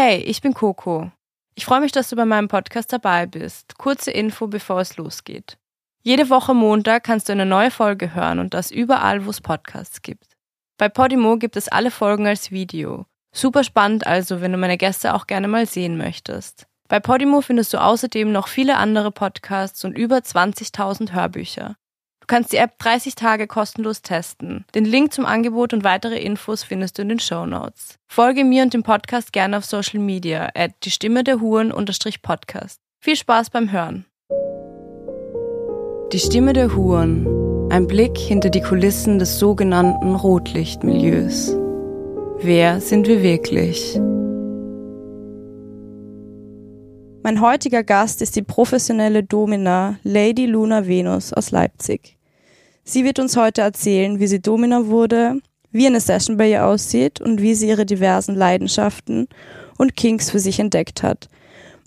Hey, ich bin Coco. Ich freue mich, dass du bei meinem Podcast dabei bist. Kurze Info, bevor es losgeht. Jede Woche Montag kannst du eine neue Folge hören und das überall, wo es Podcasts gibt. Bei Podimo gibt es alle Folgen als Video. Super spannend also, wenn du meine Gäste auch gerne mal sehen möchtest. Bei Podimo findest du außerdem noch viele andere Podcasts und über 20.000 Hörbücher kannst die App 30 Tage kostenlos testen. Den Link zum Angebot und weitere Infos findest du in den Show Notes. Folge mir und dem Podcast gerne auf Social Media at die Stimme der Huren Podcast. Viel Spaß beim Hören. Die Stimme der Huren. Ein Blick hinter die Kulissen des sogenannten Rotlichtmilieus. Wer sind wir wirklich? Mein heutiger Gast ist die professionelle Domina Lady Luna Venus aus Leipzig. Sie wird uns heute erzählen, wie sie Domina wurde, wie eine Session bei ihr aussieht und wie sie ihre diversen Leidenschaften und Kinks für sich entdeckt hat.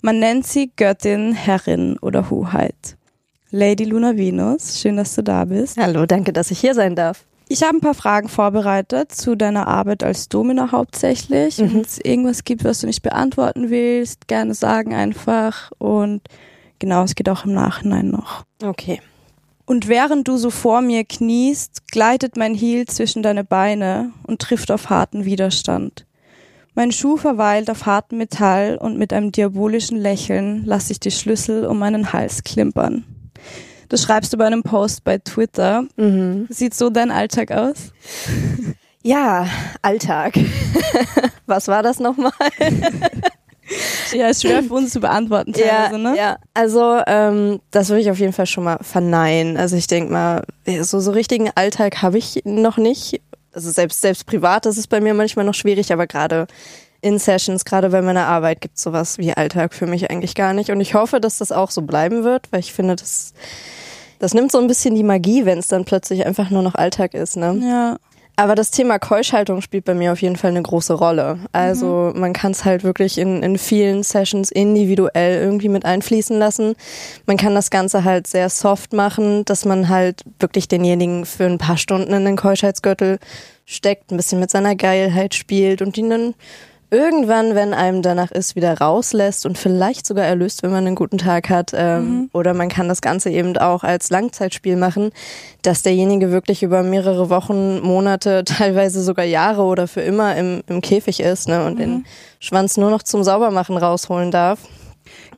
Man nennt sie Göttin, Herrin oder Hoheit. Lady Luna Venus, schön, dass du da bist. Hallo, danke, dass ich hier sein darf. Ich habe ein paar Fragen vorbereitet zu deiner Arbeit als Domina hauptsächlich. Mhm. Wenn es irgendwas gibt, was du nicht beantworten willst, gerne sagen einfach. Und genau, es geht auch im Nachhinein noch. Okay. Und während du so vor mir kniest, gleitet mein Heel zwischen deine Beine und trifft auf harten Widerstand. Mein Schuh verweilt auf hartem Metall und mit einem diabolischen Lächeln lasse ich die Schlüssel um meinen Hals klimpern. Das schreibst du bei einem Post bei Twitter. Mhm. Sieht so dein Alltag aus? Ja, Alltag. Was war das nochmal? ja, ist schwer für uns zu beantworten teilweise, ja, ne? Ja, also ähm, das würde ich auf jeden Fall schon mal verneinen. Also ich denke mal, so, so richtigen Alltag habe ich noch nicht. Also selbst, selbst privat ist es bei mir manchmal noch schwierig, aber gerade in Sessions, gerade bei meiner Arbeit, gibt es sowas wie Alltag für mich eigentlich gar nicht. Und ich hoffe, dass das auch so bleiben wird, weil ich finde, das, das nimmt so ein bisschen die Magie, wenn es dann plötzlich einfach nur noch Alltag ist. Ne? Ja. Aber das Thema Keuschhaltung spielt bei mir auf jeden Fall eine große Rolle. Also mhm. man kann es halt wirklich in, in vielen Sessions individuell irgendwie mit einfließen lassen. Man kann das Ganze halt sehr soft machen, dass man halt wirklich denjenigen für ein paar Stunden in den Keuschheitsgürtel steckt, ein bisschen mit seiner Geilheit spielt und ihn dann irgendwann, wenn einem danach ist, wieder rauslässt und vielleicht sogar erlöst, wenn man einen guten Tag hat. Ähm, mhm. Oder man kann das Ganze eben auch als Langzeitspiel machen, dass derjenige wirklich über mehrere Wochen, Monate, teilweise sogar Jahre oder für immer im, im Käfig ist ne, und mhm. den Schwanz nur noch zum Saubermachen rausholen darf.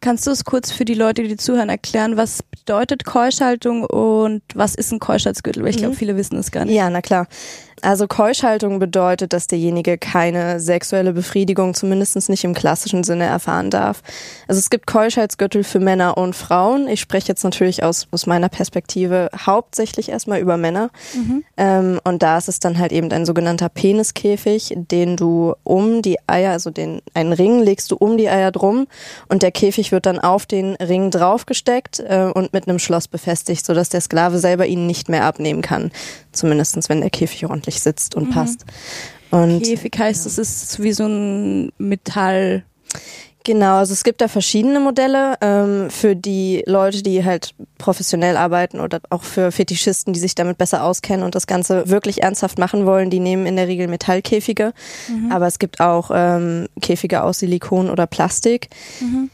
Kannst du es kurz für die Leute, die zuhören, erklären, was bedeutet Keuschhaltung und was ist ein Keuschheitsgürtel? Weil ich glaube, mhm. viele wissen es gar nicht. Ja, na klar. Also Keuschhaltung bedeutet, dass derjenige keine sexuelle Befriedigung, zumindest nicht im klassischen Sinne, erfahren darf. Also es gibt Keuschheitsgürtel für Männer und Frauen. Ich spreche jetzt natürlich aus, aus meiner Perspektive hauptsächlich erstmal über Männer. Mhm. Ähm, und da ist es dann halt eben ein sogenannter Peniskäfig, den du um die Eier, also den einen Ring legst du um die Eier drum und der Käfig wird dann auf den Ring draufgesteckt äh, und mit einem Schloss befestigt, sodass der Sklave selber ihn nicht mehr abnehmen kann. Zumindestens, wenn der Käfig ordentlich sitzt und mhm. passt. Und, Käfig heißt, es ist wie so ein Metall. Genau, also es gibt da verschiedene Modelle ähm, für die Leute, die halt professionell arbeiten oder auch für Fetischisten, die sich damit besser auskennen und das Ganze wirklich ernsthaft machen wollen. Die nehmen in der Regel Metallkäfige, mhm. aber es gibt auch ähm, Käfige aus Silikon oder Plastik. Mhm.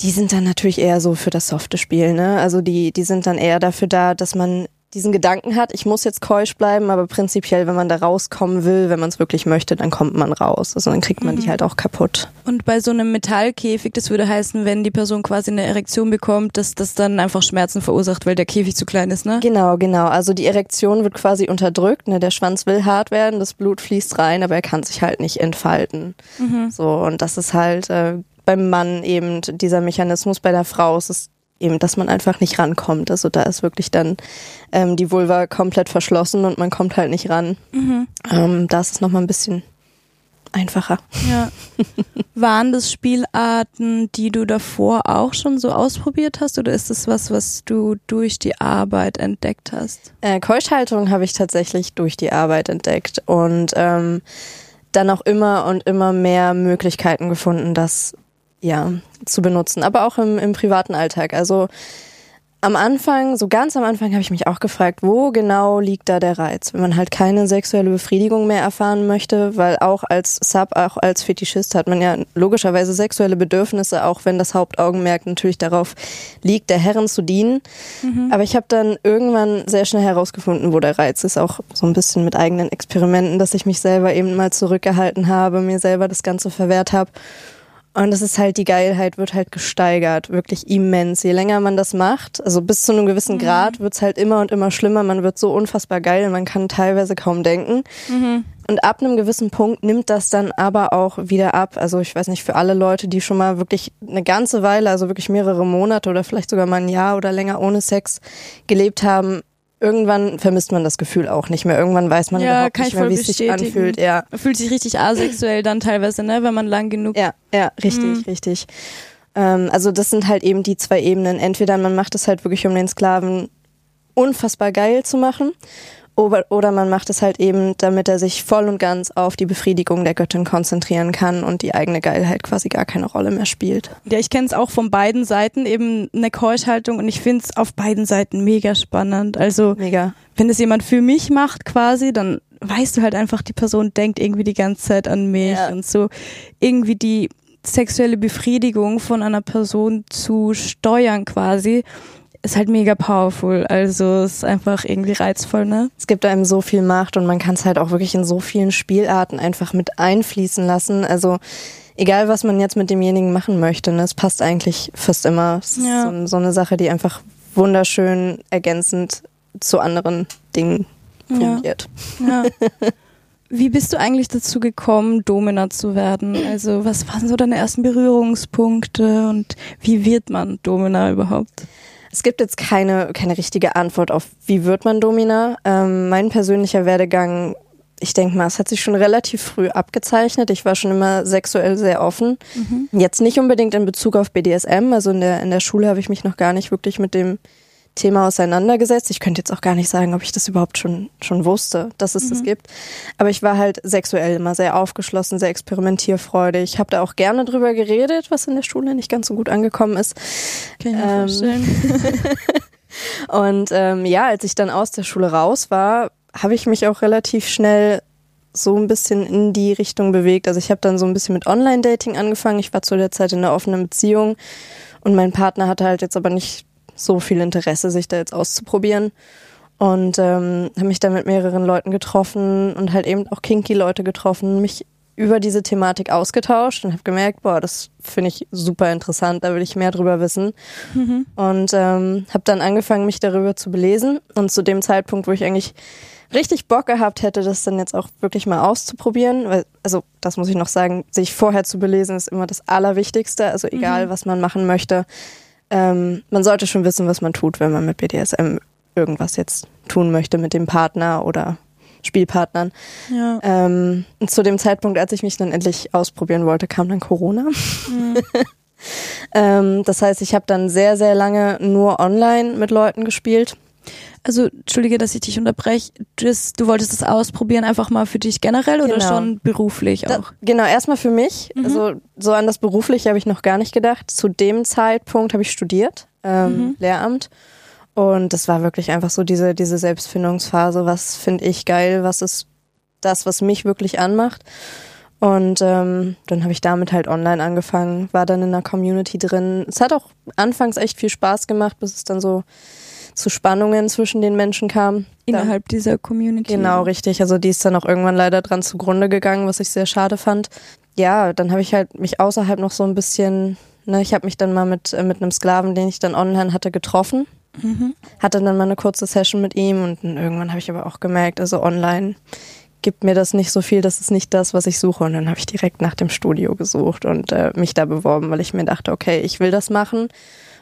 Die sind dann natürlich eher so für das softe Spiel, ne? Also die, die sind dann eher dafür da, dass man diesen Gedanken hat, ich muss jetzt keusch bleiben, aber prinzipiell, wenn man da rauskommen will, wenn man es wirklich möchte, dann kommt man raus. Also dann kriegt man mhm. die halt auch kaputt. Und bei so einem Metallkäfig, das würde heißen, wenn die Person quasi eine Erektion bekommt, dass das dann einfach Schmerzen verursacht, weil der Käfig zu klein ist, ne? Genau, genau. Also die Erektion wird quasi unterdrückt, ne? Der Schwanz will hart werden, das Blut fließt rein, aber er kann sich halt nicht entfalten. Mhm. So, und das ist halt äh, beim Mann eben dieser Mechanismus, bei der Frau ist es eben, dass man einfach nicht rankommt. Also da ist wirklich dann ähm, die Vulva komplett verschlossen und man kommt halt nicht ran. Mhm. Ähm, da ist es nochmal ein bisschen einfacher. Ja. Waren das Spielarten, die du davor auch schon so ausprobiert hast oder ist das was, was du durch die Arbeit entdeckt hast? Äh, Keuschhaltung habe ich tatsächlich durch die Arbeit entdeckt und ähm, dann auch immer und immer mehr Möglichkeiten gefunden, das ja, zu benutzen, aber auch im, im privaten Alltag. Also am Anfang, so ganz am Anfang habe ich mich auch gefragt, wo genau liegt da der Reiz, wenn man halt keine sexuelle Befriedigung mehr erfahren möchte, weil auch als Sub, auch als Fetischist hat man ja logischerweise sexuelle Bedürfnisse, auch wenn das Hauptaugenmerk natürlich darauf liegt, der Herren zu dienen. Mhm. Aber ich habe dann irgendwann sehr schnell herausgefunden, wo der Reiz ist, auch so ein bisschen mit eigenen Experimenten, dass ich mich selber eben mal zurückgehalten habe, mir selber das Ganze verwehrt habe und das ist halt, die Geilheit wird halt gesteigert, wirklich immens. Je länger man das macht, also bis zu einem gewissen mhm. Grad, wird's halt immer und immer schlimmer. Man wird so unfassbar geil, man kann teilweise kaum denken. Mhm. Und ab einem gewissen Punkt nimmt das dann aber auch wieder ab. Also ich weiß nicht, für alle Leute, die schon mal wirklich eine ganze Weile, also wirklich mehrere Monate oder vielleicht sogar mal ein Jahr oder länger ohne Sex gelebt haben, irgendwann vermisst man das Gefühl auch nicht mehr. Irgendwann weiß man ja, überhaupt nicht mehr, wie es sich anfühlt. Ja. Fühlt sich richtig asexuell dann teilweise, ne, wenn man lang genug. Ja, ja, richtig, mhm. richtig. Ähm, also das sind halt eben die zwei Ebenen. Entweder man macht es halt wirklich, um den Sklaven unfassbar geil zu machen oder man macht es halt eben, damit er sich voll und ganz auf die Befriedigung der Göttin konzentrieren kann und die eigene Geilheit quasi gar keine Rolle mehr spielt. Ja, ich kenne es auch von beiden Seiten, eben eine Keuschhaltung und ich finde es auf beiden Seiten mega spannend. Also mega. wenn es jemand für mich macht quasi, dann weißt du halt einfach, die Person denkt irgendwie die ganze Zeit an mich ja. und so irgendwie die sexuelle Befriedigung von einer Person zu steuern quasi ist halt mega powerful. Also ist einfach irgendwie reizvoll, ne? Es gibt einem so viel Macht und man kann es halt auch wirklich in so vielen Spielarten einfach mit einfließen lassen. Also egal, was man jetzt mit demjenigen machen möchte, ne, es passt eigentlich fast immer. Es ja. ist so, so, eine Sache, die einfach wunderschön ergänzend zu anderen Dingen fungiert. Ja. ja. Wie bist du eigentlich dazu gekommen, Domina zu werden? Also was waren so deine ersten Berührungspunkte und wie wird man Domina überhaupt? Es gibt jetzt keine, keine richtige Antwort auf, wie wird man Domina. Ähm, mein persönlicher Werdegang, ich denke mal, es hat sich schon relativ früh abgezeichnet. Ich war schon immer sexuell sehr offen. Mhm. Jetzt nicht unbedingt in Bezug auf BDSM. Also in der, in der Schule habe ich mich noch gar nicht wirklich mit dem Thema auseinandergesetzt. Ich könnte jetzt auch gar nicht sagen, ob ich das überhaupt schon, schon wusste, dass es mhm. das gibt. Aber ich war halt sexuell immer sehr aufgeschlossen, sehr experimentierfreudig. Ich habe da auch gerne drüber geredet, was in der Schule nicht ganz so gut angekommen ist. Kann ich mir ähm, vorstellen. und ähm, ja, als ich dann aus der Schule raus war, habe ich mich auch relativ schnell so ein bisschen in die Richtung bewegt. Also ich habe dann so ein bisschen mit Online-Dating angefangen. Ich war zu der Zeit in einer offenen Beziehung und mein Partner hatte halt jetzt aber nicht so viel Interesse, sich da jetzt auszuprobieren. Und ähm, habe mich da mit mehreren Leuten getroffen und halt eben auch kinky Leute getroffen, mich über diese Thematik ausgetauscht und habe gemerkt, boah, das finde ich super interessant, da will ich mehr drüber wissen. Mhm. Und ähm, habe dann angefangen, mich darüber zu belesen. Und zu dem Zeitpunkt, wo ich eigentlich richtig Bock gehabt hätte, das dann jetzt auch wirklich mal auszuprobieren, weil, also das muss ich noch sagen, sich vorher zu belesen ist immer das Allerwichtigste. Also egal, mhm. was man machen möchte, ähm, man sollte schon wissen, was man tut, wenn man mit BDSM irgendwas jetzt tun möchte mit dem Partner oder Spielpartnern. Ja. Ähm, zu dem Zeitpunkt, als ich mich dann endlich ausprobieren wollte, kam dann Corona. Mhm. ähm, das heißt, ich habe dann sehr, sehr lange nur online mit Leuten gespielt. Also, entschuldige, dass ich dich unterbreche. Das, du wolltest das ausprobieren, einfach mal für dich generell oder genau. schon beruflich auch? Da, genau, erstmal für mich. Mhm. Also, so an das Berufliche habe ich noch gar nicht gedacht. Zu dem Zeitpunkt habe ich studiert, ähm, mhm. Lehramt. Und das war wirklich einfach so diese, diese Selbstfindungsphase. Was finde ich geil? Was ist das, was mich wirklich anmacht? Und ähm, dann habe ich damit halt online angefangen, war dann in einer Community drin. Es hat auch anfangs echt viel Spaß gemacht, bis es dann so zu Spannungen zwischen den Menschen kam. Innerhalb dann, dieser Community. Genau, richtig. Also die ist dann auch irgendwann leider dran zugrunde gegangen, was ich sehr schade fand. Ja, dann habe ich halt mich außerhalb noch so ein bisschen, ne, ich habe mich dann mal mit, äh, mit einem Sklaven, den ich dann online hatte, getroffen. Mhm. Hatte dann mal eine kurze Session mit ihm und irgendwann habe ich aber auch gemerkt, also online gibt mir das nicht so viel, das ist nicht das, was ich suche. Und dann habe ich direkt nach dem Studio gesucht und äh, mich da beworben, weil ich mir dachte, okay, ich will das machen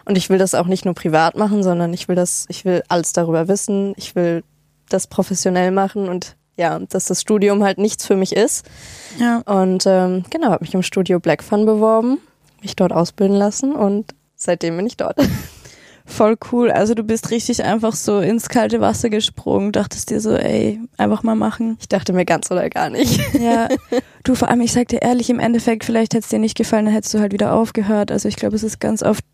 und ich will das auch nicht nur privat machen, sondern ich will das, ich will alles darüber wissen. Ich will das professionell machen und ja, dass das Studium halt nichts für mich ist. Ja. Und ähm, genau, habe mich im Studio Black Fun beworben, mich dort ausbilden lassen und seitdem bin ich dort. Voll cool. Also du bist richtig einfach so ins kalte Wasser gesprungen, dachtest dir so, ey, einfach mal machen. Ich dachte mir ganz oder gar nicht. Ja. Du, vor allem, ich sag dir ehrlich, im Endeffekt, vielleicht hätte es dir nicht gefallen, dann hättest du halt wieder aufgehört. Also ich glaube, es ist ganz oft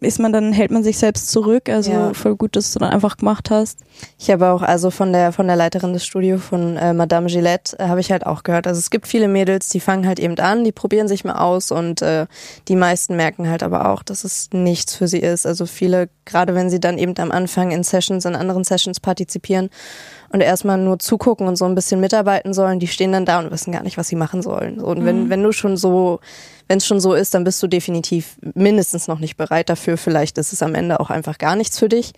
ist man dann, hält man sich selbst zurück. Also Ja. voll gut, dass du dann einfach gemacht hast. Ich habe auch also von der von der Leiterin des Studios von äh, Madame Gillette äh, habe ich halt auch gehört. Also es gibt viele Mädels, die fangen halt eben an, die probieren sich mal aus und äh, die meisten merken halt aber auch, dass es nichts für sie ist. Also viele, gerade wenn sie dann eben am Anfang in Sessions, in anderen Sessions partizipieren und erstmal nur zugucken und so ein bisschen mitarbeiten sollen, die stehen dann da und wissen gar nicht, was sie machen sollen. So, Und wenn wenn du schon so wenn es schon so ist, dann bist du definitiv mindestens noch nicht bereit dafür. Vielleicht ist es am Ende auch einfach gar nichts für dich.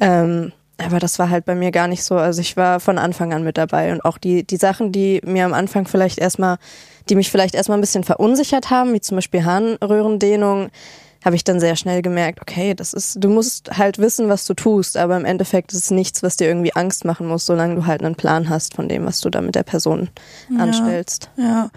Ähm, aber das war halt bei mir gar nicht so. Also ich war von Anfang an mit dabei und auch die, die Sachen, die mir am Anfang vielleicht erstmal, die mich vielleicht erstmal ein bisschen verunsichert haben, wie zum Beispiel Harnröhrendehnung, habe ich dann sehr schnell gemerkt, okay, das ist, du musst halt wissen, was du tust, aber im Endeffekt ist es nichts, was dir irgendwie Angst machen muss, solange du halt einen Plan hast von dem, was du da mit der Person anstellst. Ja,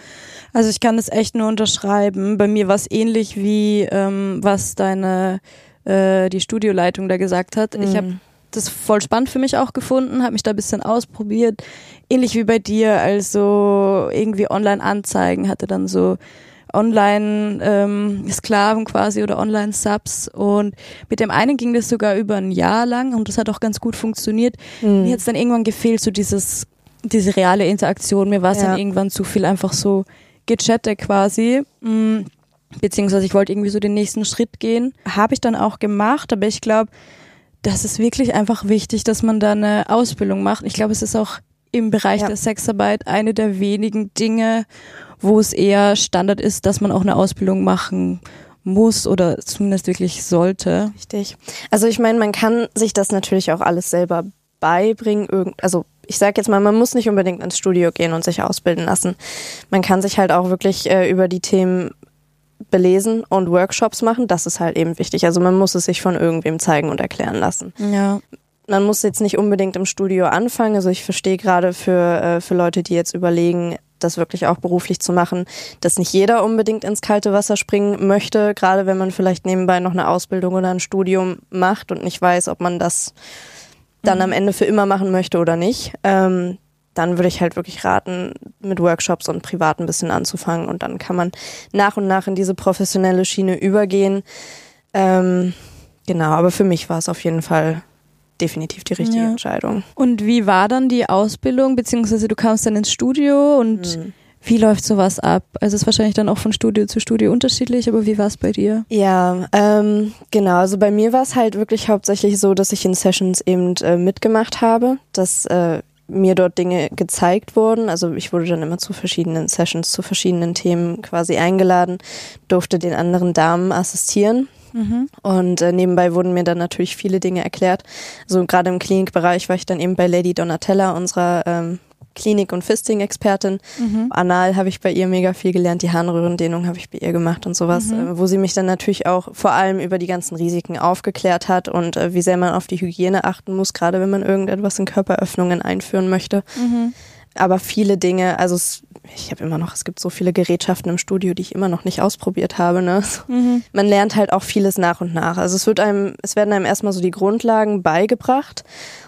also ich kann das echt nur unterschreiben. Bei mir war es ähnlich wie ähm, was deine äh, die Studioleitung da gesagt hat. Ich habe Mhm. das voll spannend für mich auch gefunden, habe mich da ein bisschen ausprobiert. Ähnlich wie bei dir, also irgendwie Online-Anzeigen hatte dann so Online-Sklaven quasi oder Online-Subs und mit dem einen ging das sogar über ein Jahr lang und das hat auch ganz gut funktioniert. Mhm. Mir hat es dann irgendwann gefehlt, so dieses, diese reale Interaktion. Mir war es Ja. dann irgendwann zu viel einfach so gechattet quasi. Mm, Beziehungsweise ich wollte irgendwie so den nächsten Schritt gehen. Habe ich dann auch gemacht, aber ich glaube, das ist wirklich einfach wichtig, dass man da eine Ausbildung macht. Ich glaube, es ist auch im Bereich Ja. der Sexarbeit eine der wenigen Dinge, wo es eher Standard ist, dass man auch eine Ausbildung machen muss oder zumindest wirklich sollte. Richtig. Also ich meine, man kann sich das natürlich auch alles selber beibringen. Irgend, also ich sag jetzt mal, man muss nicht unbedingt ins Studio gehen und sich ausbilden lassen. Man kann sich halt auch wirklich äh, über die Themen belesen und Workshops machen. Das ist halt eben wichtig. Also man muss es sich von irgendwem zeigen und erklären lassen. Ja. Man muss jetzt nicht unbedingt im Studio anfangen. Also ich verstehe gerade für, äh, für Leute, die jetzt überlegen, das wirklich auch beruflich zu machen, dass nicht jeder unbedingt ins kalte Wasser springen möchte, gerade wenn man vielleicht nebenbei noch eine Ausbildung oder ein Studium macht und nicht weiß, ob man das dann am Ende für immer machen möchte oder nicht. Ähm, dann würde ich halt wirklich raten, mit Workshops und privat ein bisschen anzufangen und dann kann man nach und nach in diese professionelle Schiene übergehen. Ähm, genau, aber für mich war es auf jeden Fall definitiv die richtige Ja. Entscheidung. Und wie war dann die Ausbildung, beziehungsweise du kamst dann ins Studio und Mhm. wie läuft sowas ab? Also es ist wahrscheinlich dann auch von Studio zu Studio unterschiedlich, aber wie war es bei dir? Ja, ähm, genau. Also bei mir war es halt wirklich hauptsächlich so, dass ich in Sessions eben äh, mitgemacht habe, dass äh, mir dort Dinge gezeigt wurden. Also ich wurde dann immer zu verschiedenen Sessions, zu verschiedenen Themen quasi eingeladen, durfte den anderen Damen assistieren. Und äh, nebenbei wurden mir dann natürlich viele Dinge erklärt. Also gerade im Klinikbereich war ich dann eben bei Lady Donatella, unserer ähm, Klinik- und Fisting-Expertin. Anal habe ich bei ihr mega viel gelernt, die Harnröhrendehnung habe ich bei ihr gemacht und sowas, äh, wo sie mich dann natürlich auch vor allem über die ganzen Risiken aufgeklärt hat und äh, wie sehr man auf die Hygiene achten muss, gerade wenn man irgendetwas in Körperöffnungen einführen möchte. Aber viele Dinge, also es, ich habe immer noch, es gibt so viele Gerätschaften im Studio, die ich immer noch nicht ausprobiert habe. Ne? Man lernt halt auch vieles nach und nach. Also es wird einem, es werden einem erstmal so die Grundlagen beigebracht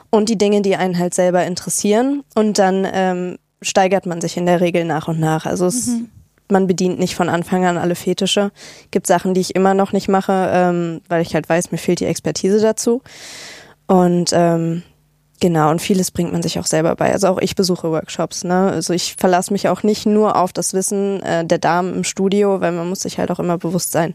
und die Dinge, die einen halt selber interessieren. Und dann ähm, steigert man sich in der Regel nach und nach. Also es, man bedient nicht von Anfang an alle Fetische. Gibt Sachen, die ich immer noch nicht mache, ähm, weil ich halt weiß, mir fehlt die Expertise dazu. Und ähm, Genau, und vieles bringt man sich auch selber bei. Also auch ich besuche Workshops. Ne? Also ich verlasse mich auch nicht nur auf das Wissen äh, der Damen im Studio, weil man muss sich halt auch immer bewusst sein.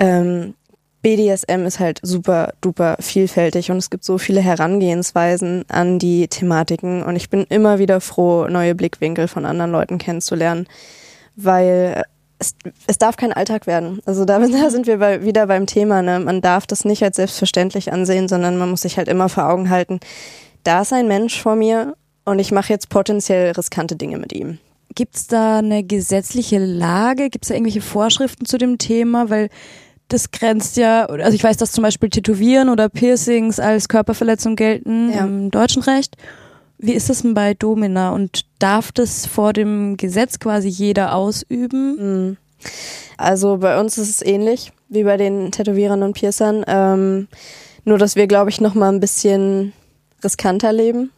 Ähm, BDSM ist halt super duper vielfältig und es gibt so viele Herangehensweisen an die Thematiken und ich bin immer wieder froh, neue Blickwinkel von anderen Leuten kennenzulernen, weil es, es darf kein Alltag werden. Also da, da sind wir bei, wieder beim Thema. Ne? Man darf das nicht als selbstverständlich ansehen, sondern man muss sich halt immer vor Augen halten, da ist ein Mensch vor mir und ich mache jetzt potenziell riskante Dinge mit ihm. Gibt es da eine gesetzliche Lage? Gibt es da irgendwelche Vorschriften zu dem Thema? Weil das grenzt ja, also ich weiß, dass zum Beispiel Tätowieren oder Piercings als Körperverletzung gelten Ja. im deutschen Recht. Wie ist das denn bei Domina und darf das vor dem Gesetz quasi jeder ausüben? Mhm. Also bei uns ist es ähnlich wie bei den Tätowierern und Piercern. Ähm, nur, dass wir, glaube ich, noch mal ein bisschen riskanter leben.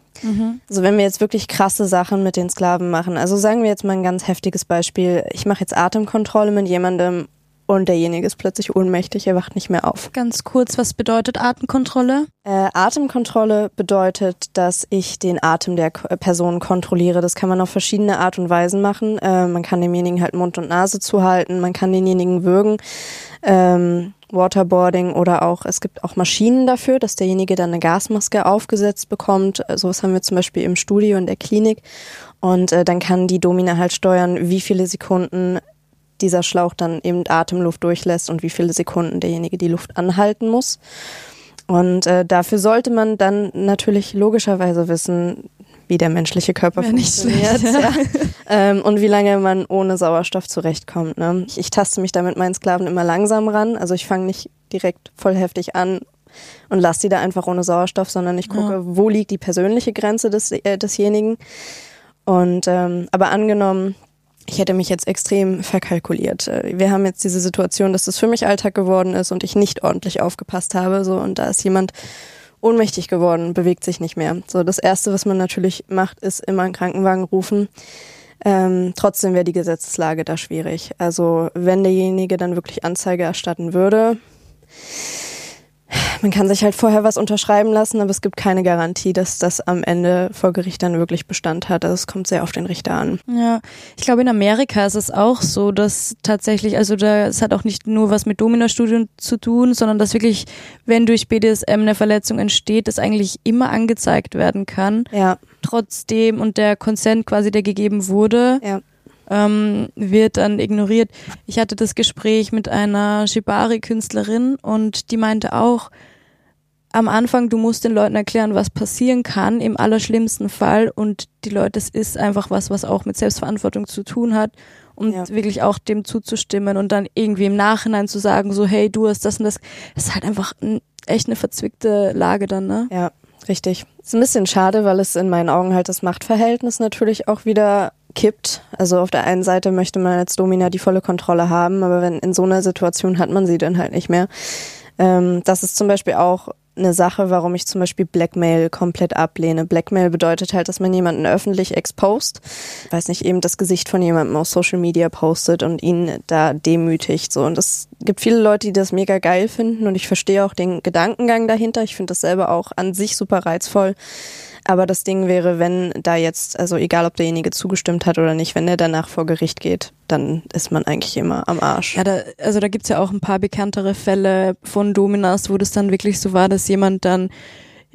Also wenn wir jetzt wirklich krasse Sachen mit den Sklaven machen, also sagen wir jetzt mal ein ganz heftiges Beispiel, ich mache jetzt Atemkontrolle mit jemandem und derjenige ist plötzlich ohnmächtig, er wacht nicht mehr auf. Ganz kurz, was bedeutet Atemkontrolle? Äh, Atemkontrolle bedeutet, dass ich den Atem der K Person kontrolliere. Das kann man auf verschiedene Art und Weisen machen. Äh, man kann demjenigen halt Mund und Nase zuhalten, man kann denjenigen würgen. Ähm, Waterboarding oder auch, es gibt auch Maschinen dafür, dass derjenige dann eine Gasmaske aufgesetzt bekommt. Sowas haben wir zum Beispiel im Studio in der Klinik. Und äh, dann kann die Domina halt steuern, wie viele Sekunden dieser Schlauch dann eben Atemluft durchlässt und wie viele Sekunden derjenige die Luft anhalten muss. Und äh, dafür sollte man dann natürlich logischerweise wissen, wie der menschliche Körper ja, funktioniert schlecht, ja. ähm, und wie lange man ohne Sauerstoff zurechtkommt. Ne? Ich, ich taste mich da mit meinen Sklaven immer langsam ran. Also ich fange nicht direkt voll heftig an und lasse die da einfach ohne Sauerstoff, sondern ich gucke, ja. wo liegt die persönliche Grenze des, äh, desjenigen. Und ähm, aber angenommen, ich hätte mich jetzt extrem verkalkuliert. Äh, wir haben jetzt diese Situation, dass das für mich Alltag geworden ist und ich nicht ordentlich aufgepasst habe. So und da ist jemand ohnmächtig geworden, bewegt sich nicht mehr. So das erste, was man natürlich macht, ist immer einen Krankenwagen rufen. Ähm, trotzdem wäre die Gesetzeslage da schwierig. Also wenn derjenige dann wirklich Anzeige erstatten würde, man kann sich halt vorher was unterschreiben lassen, aber es gibt keine Garantie, dass das am Ende vor Gericht dann wirklich Bestand hat. Also es kommt sehr auf den Richter an. Ja, ich glaube in Amerika ist es auch so, dass tatsächlich, also da es hat auch nicht nur was mit Dominostudien zu tun, sondern dass wirklich, wenn durch BDSM eine Verletzung entsteht, das eigentlich immer angezeigt werden kann. Ja. Trotzdem und der Consent quasi, der gegeben wurde. Ja ähm, wird dann ignoriert. Ich hatte das Gespräch mit einer Shibari-Künstlerin und die meinte auch, am Anfang, du musst den Leuten erklären, was passieren kann im allerschlimmsten Fall und die Leute, es ist einfach was, was auch mit Selbstverantwortung zu tun hat und ja. wirklich auch dem zuzustimmen und dann irgendwie im Nachhinein zu sagen, so hey, du hast das und das, ist halt einfach ein, echt eine verzwickte Lage dann, ne? Ja, richtig. Ist ein bisschen schade, weil es in meinen Augen halt das Machtverhältnis natürlich auch wieder kippt. Also auf der einen Seite möchte man als Domina die volle Kontrolle haben, aber wenn in so einer Situation hat man sie dann halt nicht mehr. Ähm, das ist zum Beispiel auch eine Sache, warum ich zum Beispiel Blackmail komplett ablehne. Blackmail bedeutet halt, dass man jemanden öffentlich expost, weiß nicht, eben das Gesicht von jemandem auf Social Media postet und ihn da demütigt. So. Und es gibt viele Leute, die das mega geil finden und ich verstehe auch den Gedankengang dahinter. Ich finde das selber auch an sich super reizvoll. Aber das Ding wäre, wenn da jetzt, also egal ob derjenige zugestimmt hat oder nicht, wenn der danach vor Gericht geht, dann ist man eigentlich immer am Arsch. Ja, da, also da gibt's ja auch ein paar bekanntere Fälle von Dominas, wo das dann wirklich so war, dass jemand dann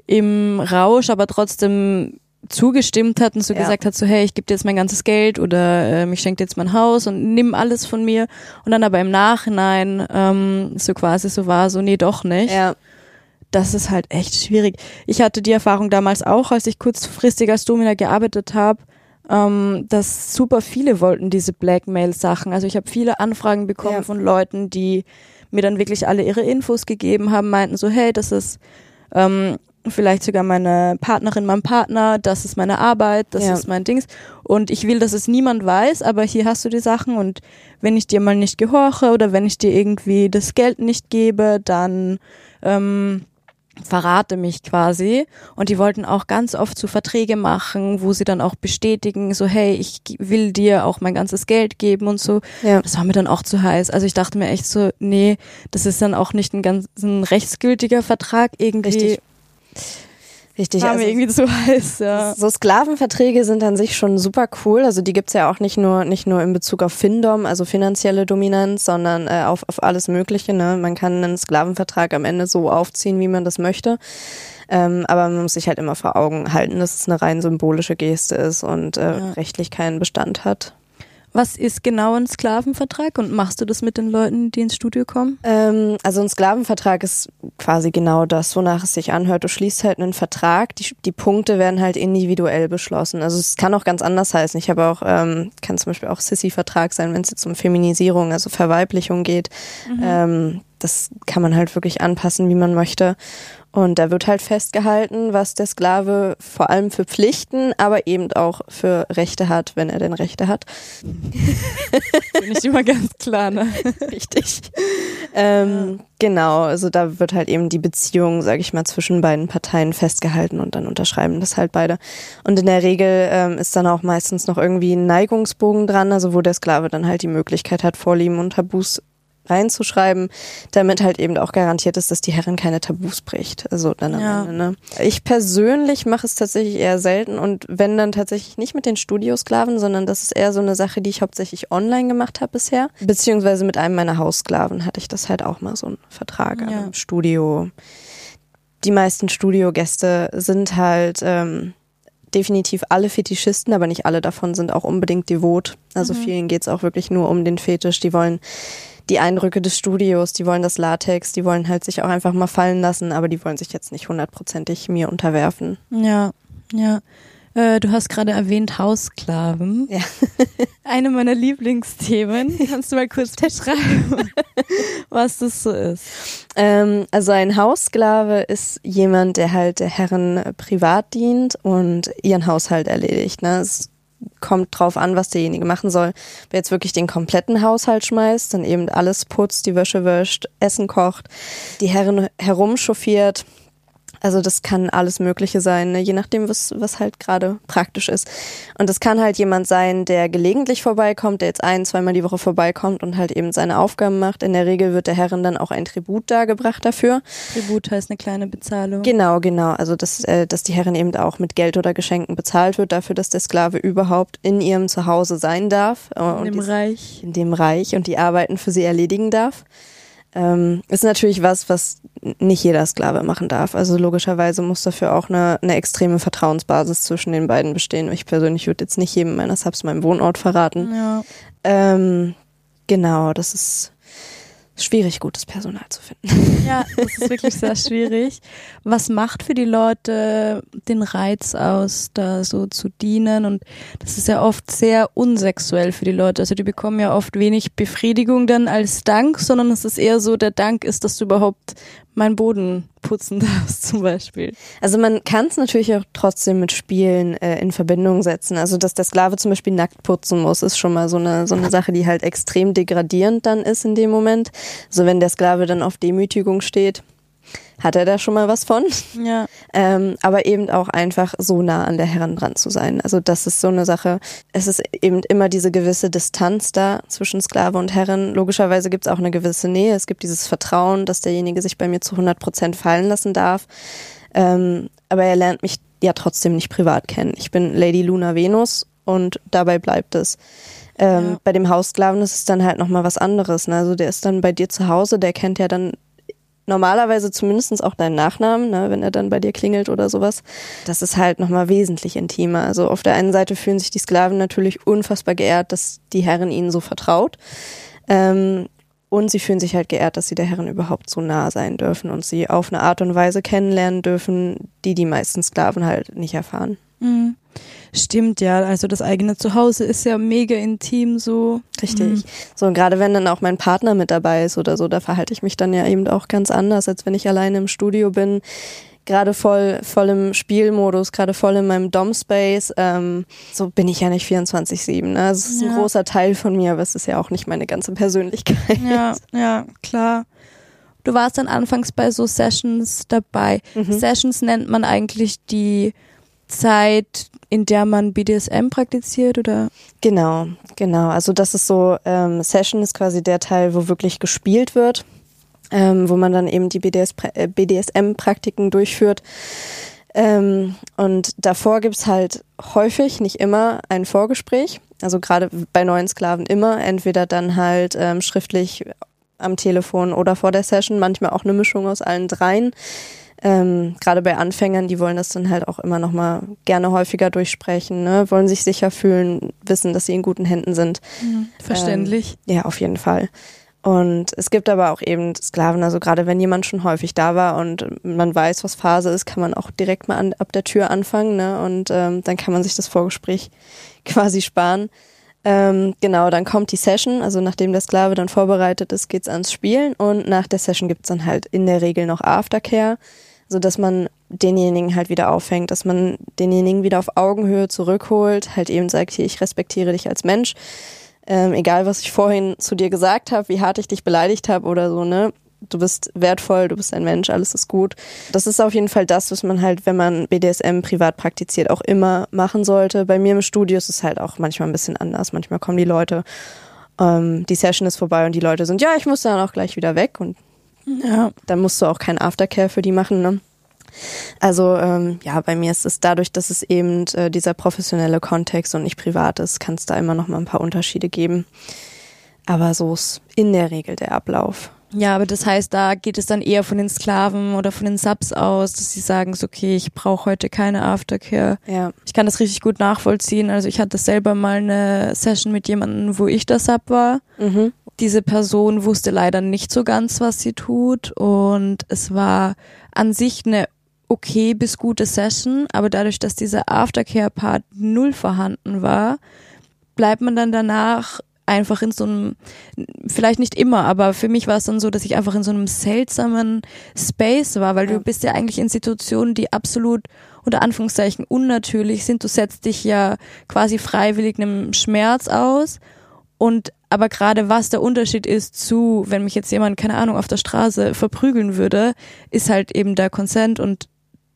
im Rausch, aber trotzdem zugestimmt hat und so ja. gesagt hat, so hey, ich gebe dir jetzt mein ganzes Geld oder ähm, ich schenke dir jetzt mein Haus und nimm alles von mir und dann aber im Nachhinein ähm, so quasi so war, so nee, doch nicht. Ja das ist halt echt schwierig. Ich hatte die Erfahrung damals auch, als ich kurzfristig als Domina gearbeitet habe, ähm, dass super viele wollten diese Blackmail-Sachen. Also ich habe viele Anfragen bekommen ja. von Leuten, die mir dann wirklich alle ihre Infos gegeben haben, meinten so, hey, das ist ähm, vielleicht sogar meine Partnerin, mein Partner, das ist meine Arbeit, das ja. ist mein Dings. Und ich will, dass es niemand weiß, aber hier hast du die Sachen und wenn ich dir mal nicht gehorche oder wenn ich dir irgendwie das Geld nicht gebe, dann ähm, verrate mich quasi. Und die wollten auch ganz oft so Verträge machen, wo sie dann auch bestätigen, so hey, ich will dir auch mein ganzes Geld geben und so. Ja. Das war mir dann auch zu heiß. Also ich dachte mir echt so, nee, das ist dann auch nicht ein ganz ein rechtsgültiger Vertrag irgendwie. Richtig. Richtig. War also, mir irgendwie zu heiß, ja. So Sklavenverträge sind an sich schon super cool. Also die gibt's ja auch nicht nur, nicht nur in Bezug auf Findom, also finanzielle Dominanz, sondern äh, auf, auf alles Mögliche. Ne? Man kann einen Sklavenvertrag am Ende so aufziehen, wie man das möchte. Ähm, aber man muss sich halt immer vor Augen halten, dass es eine rein symbolische Geste ist und äh, ja. rechtlich keinen Bestand hat. Was ist genau ein Sklavenvertrag und machst du das mit den Leuten, die ins Studio kommen? Ähm, also ein Sklavenvertrag ist quasi genau das, wonach es sich anhört. Du schließt halt einen Vertrag, die, die Punkte werden halt individuell beschlossen. Also es kann auch ganz anders heißen. Ich habe auch, ähm, kann zum Beispiel auch Sissy-Vertrag sein, wenn es jetzt um Feminisierung, also Verweiblichung geht. Mhm. Ähm, das kann man halt wirklich anpassen, wie man möchte. Und da wird halt festgehalten, was der Sklave vor allem für Pflichten, aber eben auch für Rechte hat, wenn er denn Rechte hat. Bin ich immer ganz klar, ne? Richtig. Ähm, ja. Genau, also da wird halt eben die Beziehung, sage ich mal, zwischen beiden Parteien festgehalten und dann unterschreiben das halt beide. Und in der Regel ähm, ist dann auch meistens noch irgendwie ein Neigungsbogen dran, also wo der Sklave dann halt die Möglichkeit hat, Vorlieben und Tabus reinzuschreiben, damit halt eben auch garantiert ist, dass die Herrin keine Tabus bricht. Also dann am Ja. Ende. Ne? Ich persönlich mache es tatsächlich eher selten und wenn dann tatsächlich nicht mit den Studiosklaven, sondern das ist eher so eine Sache, die ich hauptsächlich online gemacht habe bisher. Beziehungsweise mit einem meiner Haussklaven hatte ich das halt auch mal so einen Vertrag Ja. im Studio. Die meisten Studiogäste sind halt ähm, definitiv alle Fetischisten, aber nicht alle davon sind auch unbedingt devot. Also vielen geht's auch wirklich nur um den Fetisch. Die wollen die Eindrücke des Studios, die wollen das Latex, die wollen halt sich auch einfach mal fallen lassen, aber die wollen sich jetzt nicht hundertprozentig mir unterwerfen. Ja, ja. Äh, du hast gerade erwähnt Haussklaven. Ja. Eine meiner Lieblingsthemen. Kannst du mal kurz beschreiben, was das so ist? Ähm, also ein Haussklave ist jemand, der halt der Herren privat dient und ihren Haushalt erledigt. Ne? Es kommt drauf an, was derjenige machen soll. Wer jetzt wirklich den kompletten Haushalt schmeißt, dann eben alles putzt, die Wäsche wäscht, Essen kocht, die Herren herumchauffiert. Also das kann alles Mögliche sein, ne? je nachdem, was, was halt gerade praktisch ist. Und das kann halt jemand sein, der gelegentlich vorbeikommt, der jetzt ein, zweimal die Woche vorbeikommt und halt eben seine Aufgaben macht. In der Regel wird der Herrin dann auch ein Tribut dargebracht dafür. Tribut heißt eine kleine Bezahlung. Genau, genau. Also dass, äh, dass die Herrin eben auch mit Geld oder Geschenken bezahlt wird dafür, dass der Sklave überhaupt in ihrem Zuhause sein darf. äh, in und dem Reich. in dem Reich und die Arbeiten für sie erledigen darf. Ähm, ist natürlich was, was nicht jeder Sklave machen darf. Also logischerweise muss dafür auch eine, eine extreme Vertrauensbasis zwischen den beiden bestehen. Ich persönlich würde jetzt nicht jedem meiner Subs meinen Wohnort verraten. Ja. Ähm, genau, das ist schwierig, gutes Personal zu finden. ja, das ist wirklich sehr schwierig. Was macht für die Leute den Reiz aus, da so zu dienen? Und das ist ja oft sehr unsexuell für die Leute. Also die bekommen ja oft wenig Befriedigung dann als Dank, sondern es ist eher so, der Dank ist, dass du überhaupt meinen Boden putzen darfst zum Beispiel. Also man kann es natürlich auch trotzdem mit Spielen äh, in Verbindung setzen. Also dass der Sklave zum Beispiel nackt putzen muss, ist schon mal so eine, so eine Sache, die halt extrem degradierend dann ist in dem Moment. Also wenn der Sklave dann auf Demütigung steht, hat er da schon mal was von. Ja. Ähm, aber eben auch einfach so nah an der Herren dran zu sein. Also das ist so eine Sache. Es ist eben immer diese gewisse Distanz da zwischen Sklave und Herren. Logischerweise gibt es auch eine gewisse Nähe. Es gibt dieses Vertrauen, dass derjenige sich bei mir zu 100 Prozent fallen lassen darf. Ähm, aber er lernt mich ja trotzdem nicht privat kennen. Ich bin Lady Luna Venus und dabei bleibt es. Ähm, Ja. Bei dem Haussklaven ist es dann halt nochmal was anderes. Ne? Also der ist dann bei dir zu Hause, der kennt ja dann normalerweise zumindest auch deinen Nachnamen, ne, wenn er dann bei dir klingelt oder sowas. Das ist halt nochmal wesentlich intimer. Also auf der einen Seite fühlen sich die Sklaven natürlich unfassbar geehrt, dass die Herrin ihnen so vertraut. Ähm, und sie fühlen sich halt geehrt, dass sie der Herrin überhaupt so nah sein dürfen und sie auf eine Art und Weise kennenlernen dürfen, die die meisten Sklaven halt nicht erfahren. Mhm. Stimmt ja, also das eigene Zuhause ist ja mega intim so. Richtig. Mhm. So, und gerade wenn dann auch mein Partner mit dabei ist oder so, da verhalte ich mich dann ja eben auch ganz anders, als wenn ich alleine im Studio bin. Gerade voll, voll im Spielmodus, gerade voll in meinem Dom-Space. Ähm, so bin ich ja nicht 24-7. Ne? Es ist ein Ja. großer Teil von mir, aber es ist ja auch nicht meine ganze Persönlichkeit. Ja, ja, klar. Du warst dann anfangs bei so Sessions dabei. Mhm. Sessions nennt man eigentlich die Zeit, in der man BDSM praktiziert oder? Genau, genau. Also das ist so, ähm, Session ist quasi der Teil, wo wirklich gespielt wird, ähm, wo man dann eben die BDS, äh, BDSM-Praktiken durchführt. Ähm, und davor gibt's halt häufig, nicht immer, ein Vorgespräch. Also gerade bei neuen Sklaven immer, entweder dann halt ähm, schriftlich am Telefon oder vor der Session, manchmal auch eine Mischung aus allen dreien. Ähm, Gerade bei Anfängern, die wollen das dann halt auch immer noch mal gerne häufiger durchsprechen, ne? wollen sich sicher fühlen, wissen, dass sie in guten Händen sind. Verständlich. Ja, auf jeden Fall. Und es gibt aber auch eben Sklaven, also gerade wenn jemand schon häufig da war und man weiß, was Phase ist, kann man auch direkt mal an, ab der Tür anfangen, ne? Und ähm, dann kann man sich das Vorgespräch quasi sparen. Ähm, genau, dann kommt die Session, also nachdem der Sklave dann vorbereitet ist, geht's ans Spielen und nach der Session gibt's dann halt in der Regel noch Aftercare, so dass man denjenigen halt wieder auffängt, dass man denjenigen wieder auf Augenhöhe zurückholt, halt eben sagt, hier, ich respektiere dich als Mensch, ähm, egal was ich vorhin zu dir gesagt habe, wie hart ich dich beleidigt habe oder so, ne? Du bist wertvoll, du bist ein Mensch, alles ist gut. Das ist auf jeden Fall das, was man halt, wenn man BDSM privat praktiziert, auch immer machen sollte. Bei mir im Studio ist es halt auch manchmal ein bisschen anders. Manchmal kommen die Leute ähm, die Session ist vorbei und die Leute sind, ja, ich muss dann auch gleich wieder weg und Ja. dann musst du auch kein Aftercare für die machen. Ne? Also ähm, ja, bei mir ist es dadurch, dass es eben äh, dieser professionelle Kontext und nicht privat ist, kann es da immer noch mal ein paar Unterschiede geben. Aber so ist in der Regel der Ablauf. Ja, aber das heißt, da geht es dann eher von den Sklaven oder von den Subs aus, dass sie sagen, so, okay, ich brauche heute keine Aftercare. Ja. Ich kann das richtig gut nachvollziehen. Also ich hatte selber mal eine Session mit jemandem, wo ich der Sub war. Mhm. Diese Person wusste leider nicht so ganz, was sie tut und es war an sich eine okay bis gute Session, aber dadurch, dass dieser Aftercare-Part null vorhanden war, bleibt man dann danach einfach in so einem, vielleicht nicht immer, aber für mich war es dann so, dass ich einfach in so einem seltsamen Space war, weil Ja. du bist ja eigentlich in Situationen, die absolut unter Anführungszeichen unnatürlich sind. Du setzt dich ja quasi freiwillig einem Schmerz aus und aber gerade was der Unterschied ist zu, wenn mich jetzt jemand, keine Ahnung, auf der Straße verprügeln würde, ist halt eben der Consent und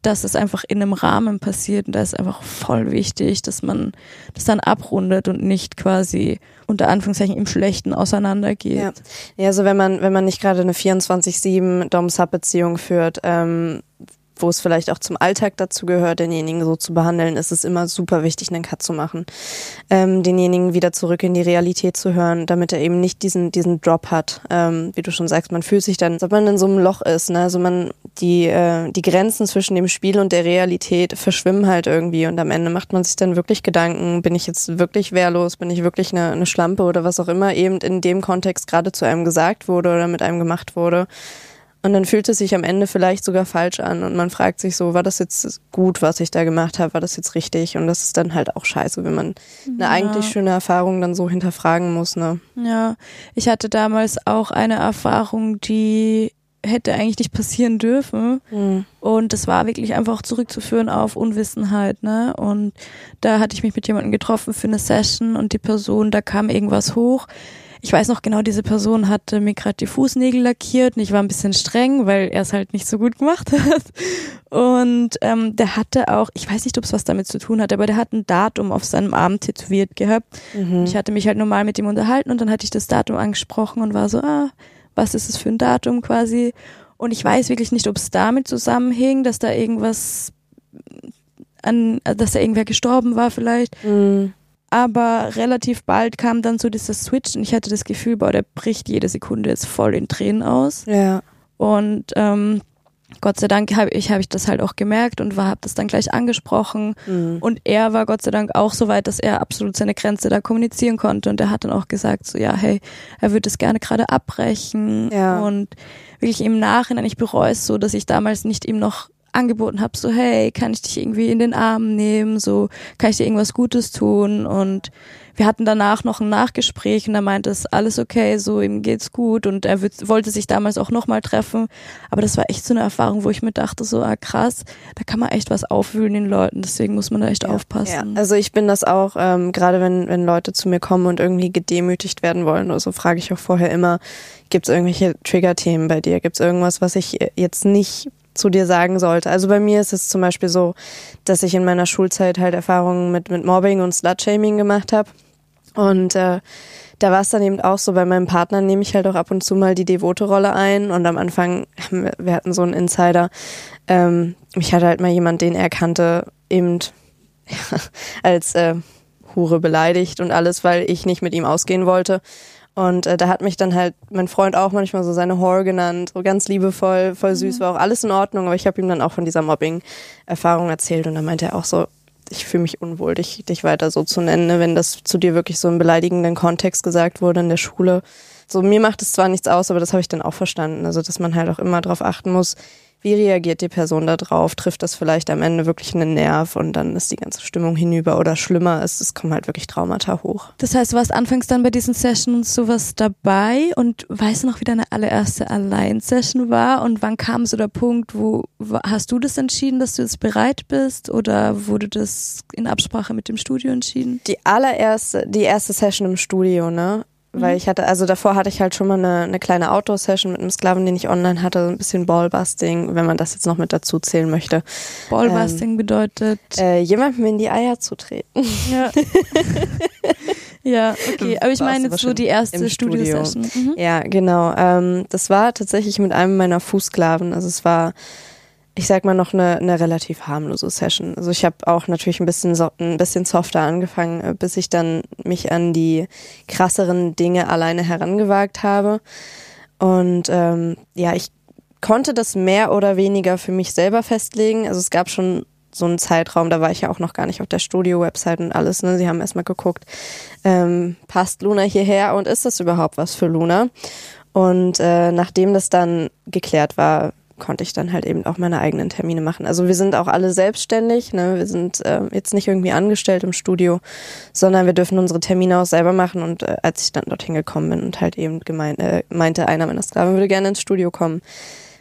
dass es einfach in einem Rahmen passiert und da ist einfach voll wichtig, dass man das dann abrundet und nicht quasi unter Anführungszeichen im Schlechten auseinandergeht. Ja. Ja, also wenn man, wenn man nicht gerade eine 24-7 Dom-Sub-Beziehung führt, ähm, wo es vielleicht auch zum Alltag dazu gehört, denjenigen so zu behandeln, ist es immer super wichtig, einen Cut zu machen. Ähm, denjenigen wieder zurück in die Realität zu hören, damit er eben nicht diesen, diesen Drop hat. Ähm, wie du schon sagst, man fühlt sich dann, als ob man in so einem Loch ist. Ne? Also man, die, äh, die Grenzen zwischen dem Spiel und der Realität verschwimmen halt irgendwie und am Ende macht man sich dann wirklich Gedanken, bin ich jetzt wirklich wehrlos, bin ich wirklich eine, eine Schlampe oder was auch immer eben in dem Kontext gerade zu einem gesagt wurde oder mit einem gemacht wurde. Und dann fühlt es sich am Ende vielleicht sogar falsch an und man fragt sich so, war das jetzt gut, was ich da gemacht habe, war das jetzt richtig? Und das ist dann halt auch scheiße, wenn man eine Ja. eigentlich schöne Erfahrung dann so hinterfragen muss, ne? Ja, ich hatte damals auch eine Erfahrung, die hätte eigentlich nicht passieren dürfen. Und das war wirklich einfach auch zurückzuführen auf Unwissenheit, ne? Und da hatte ich mich mit jemandem getroffen für eine Session und die Person, da kam irgendwas hoch. Ich weiß noch genau, diese Person hatte mir gerade die Fußnägel lackiert und ich war ein bisschen streng, weil er es halt nicht so gut gemacht hat. Und ähm, der hatte auch, ich weiß nicht, ob es was damit zu tun hat, aber der hat ein Datum auf seinem Arm tätowiert gehabt. Mhm. Ich hatte mich halt normal mit ihm unterhalten und dann hatte ich das Datum angesprochen und war so, ah, was ist es für ein Datum quasi? Und ich weiß wirklich nicht, ob es damit zusammenhing, dass da irgendwas an, dass da irgendwer gestorben war vielleicht. Mhm. Aber relativ bald kam dann so dieser Switch und ich hatte das Gefühl, boah, der bricht jede Sekunde jetzt voll in Tränen aus. Ja. Und ähm, Gott sei Dank habe ich, hab ich das halt auch gemerkt und habe das dann gleich angesprochen. Mhm. Und er war Gott sei Dank auch so weit, dass er absolut seine Grenze da kommunizieren konnte. Und er hat dann auch gesagt, so ja, hey, er würde es gerne gerade abbrechen. Ja. Und wirklich im Nachhinein, ich bereue es so, dass ich damals nicht ihm noch angeboten habe, so hey, kann ich dich irgendwie in den Arm nehmen, so kann ich dir irgendwas Gutes tun und wir hatten danach noch ein Nachgespräch und er meinte, es ist alles okay, so ihm geht's gut und er wollte sich damals auch nochmal treffen, aber das war echt so eine Erfahrung, wo ich mir dachte, so ah krass, da kann man echt was aufwühlen den Leuten, deswegen muss man da echt Ja, aufpassen. Ja. Also ich bin das auch, ähm, gerade wenn, wenn Leute zu mir kommen und irgendwie gedemütigt werden wollen oder so, frage ich auch vorher immer, gibt es irgendwelche Trigger-Themen bei dir? Gibt es irgendwas, was ich jetzt nicht zu dir sagen sollte? Also bei mir ist es zum Beispiel so, dass ich in meiner Schulzeit halt Erfahrungen mit, mit Mobbing und Slut-Shaming gemacht habe. Und äh, da war es dann eben auch so, bei meinem Partner nehme ich halt auch ab und zu mal die devote Rolle ein. Und am Anfang, wir, hatten so einen Insider, ähm, mich hatte halt mal jemand, den er kannte, eben ja, als äh, Hure beleidigt und alles, weil ich nicht mit ihm ausgehen wollte. Und äh, da hat mich dann halt mein Freund auch manchmal so seine Whore genannt, so ganz liebevoll, voll süß, war auch alles in Ordnung, aber ich habe ihm dann auch von dieser Mobbing-Erfahrung erzählt und dann meinte er auch so, ich fühle mich unwohl, dich, dich weiter so zu nennen, ne, wenn das zu dir wirklich so im beleidigenden Kontext gesagt wurde in der Schule. So, mir macht es zwar nichts aus, aber das habe ich dann auch verstanden. Also, dass man halt auch immer darauf achten muss, wie reagiert die Person da drauf? Trifft das vielleicht am Ende wirklich einen Nerv und dann ist die ganze Stimmung hinüber oder schlimmer ist, es kommen halt wirklich Traumata hoch. Das heißt, du warst anfangs dann bei diesen Sessions sowas dabei und weißt du noch, wie deine allererste Allein-Session war und wann kam so der Punkt, wo hast du das entschieden, dass du jetzt bereit bist oder wurde das in Absprache mit dem Studio entschieden? Die allererste, die erste Session im Studio, ne? Weil ich hatte, also davor hatte ich halt schon mal eine, eine kleine Outdoor-Session mit einem Sklaven, den ich online hatte, so ein bisschen Ballbusting, wenn man das jetzt noch mit dazu zählen möchte. Ballbusting bedeutet. Äh, jemandem in die Eier zu treten. ja. Ja, okay. Aber ich meine jetzt so die erste im Studio. Studio-Session. Mhm. Ja, genau. Ähm, das war tatsächlich mit einem meiner Fußsklaven. Also es war, ich sag mal, noch eine, eine relativ harmlose Session. Also ich habe auch natürlich ein bisschen so, ein bisschen softer angefangen, äh, bis ich dann mich an die krasseren Dinge alleine herangewagt habe. Und ähm, ja, ich konnte das mehr oder weniger für mich selber festlegen. Also es gab schon so einen Zeitraum, da war ich ja auch noch gar nicht auf der Studio-Website und alles. Ne? Sie haben erstmal geguckt, ähm, passt Luna hierher und ist das überhaupt was für Luna? Und äh, nachdem das dann geklärt war, konnte ich dann halt eben auch meine eigenen Termine machen. Also wir sind auch alle selbstständig, ne? wir sind äh, jetzt nicht irgendwie angestellt im Studio, sondern wir dürfen unsere Termine auch selber machen. Und äh, als ich dann dorthin gekommen bin und halt eben gemein, äh, meinte, einer meiner Sklaven würde gerne ins Studio kommen,